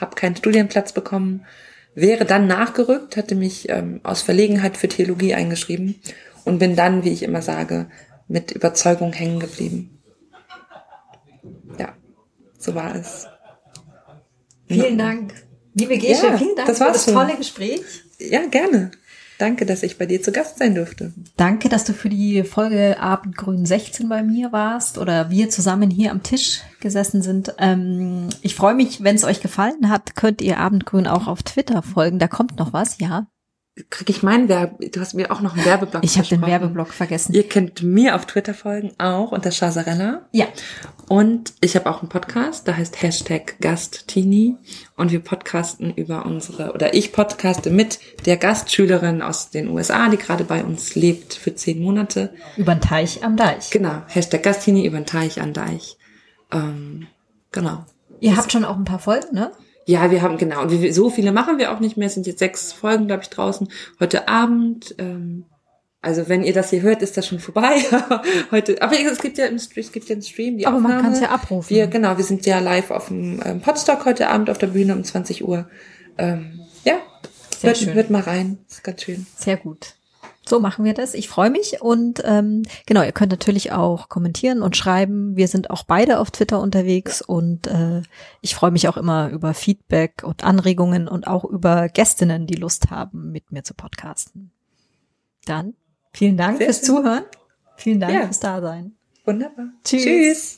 Habe keinen Studienplatz bekommen. Wäre dann nachgerückt, hatte mich ähm, aus Verlegenheit für Theologie eingeschrieben und bin dann, wie ich immer sage, mit Überzeugung hängen geblieben. Ja, so war es. Vielen Dank. Liebe Gesche, Ja, vielen Dank das für war's das schon. tolle Gespräch. Ja, gerne. Danke, dass ich bei dir zu Gast sein durfte. Danke, dass du für die Folge Abendgrün 16 bei mir warst oder wir zusammen hier am Tisch gesessen sind. Ähm, ich freue mich, wenn es euch gefallen hat, könnt ihr Abendgrün auch auf Twitter folgen. Da kommt noch was, ja. Krieg ich meinen Werbe... Du hast mir auch noch einen Werbeblock Ich habe den. Werbeblock vergessen. Ihr könnt mir auf Twitter folgen, auch unter Chasarella. Ja, Und ich habe auch einen Podcast, der heißt Hashtag GastTini. Und wir podcasten über unsere, oder ich podcaste mit der Gastschülerin aus den USA, die gerade bei uns lebt für zehn Monate. über den Teich am Deich. Genau, Hashtag GastTini über den Teich an Deich. Ähm, genau. Ihr habt schon auch ein paar Folgen, ne? Ja, wir haben, genau, und wir, so viele machen wir auch nicht mehr. Es sind jetzt sechs Folgen, glaube ich, draußen. Heute Abend, ähm, also wenn ihr das hier hört, ist das schon vorbei. Heute, aber es gibt ja im Stream, es gibt ja einen Stream, die Aber man Aufnahme. kann's ja abrufen. Wir, genau, wir sind ja live auf dem ähm, Podstock heute Abend auf der Bühne um 20 Uhr. Ähm, ja, Sehr hört, schön. hört mal rein, ist ganz schön. Sehr gut. So machen wir das. Ich freue mich und ähm, genau, ihr könnt natürlich auch kommentieren und schreiben. Wir sind auch beide auf Twitter unterwegs und äh, ich freue mich auch immer über Feedback und Anregungen und auch über Gästinnen, die Lust haben, mit mir zu podcasten. Dann vielen Dank Sehr fürs schön. Zuhören. Vielen Dank Ja. fürs Dasein. Wunderbar. Tschüss. Tschüss.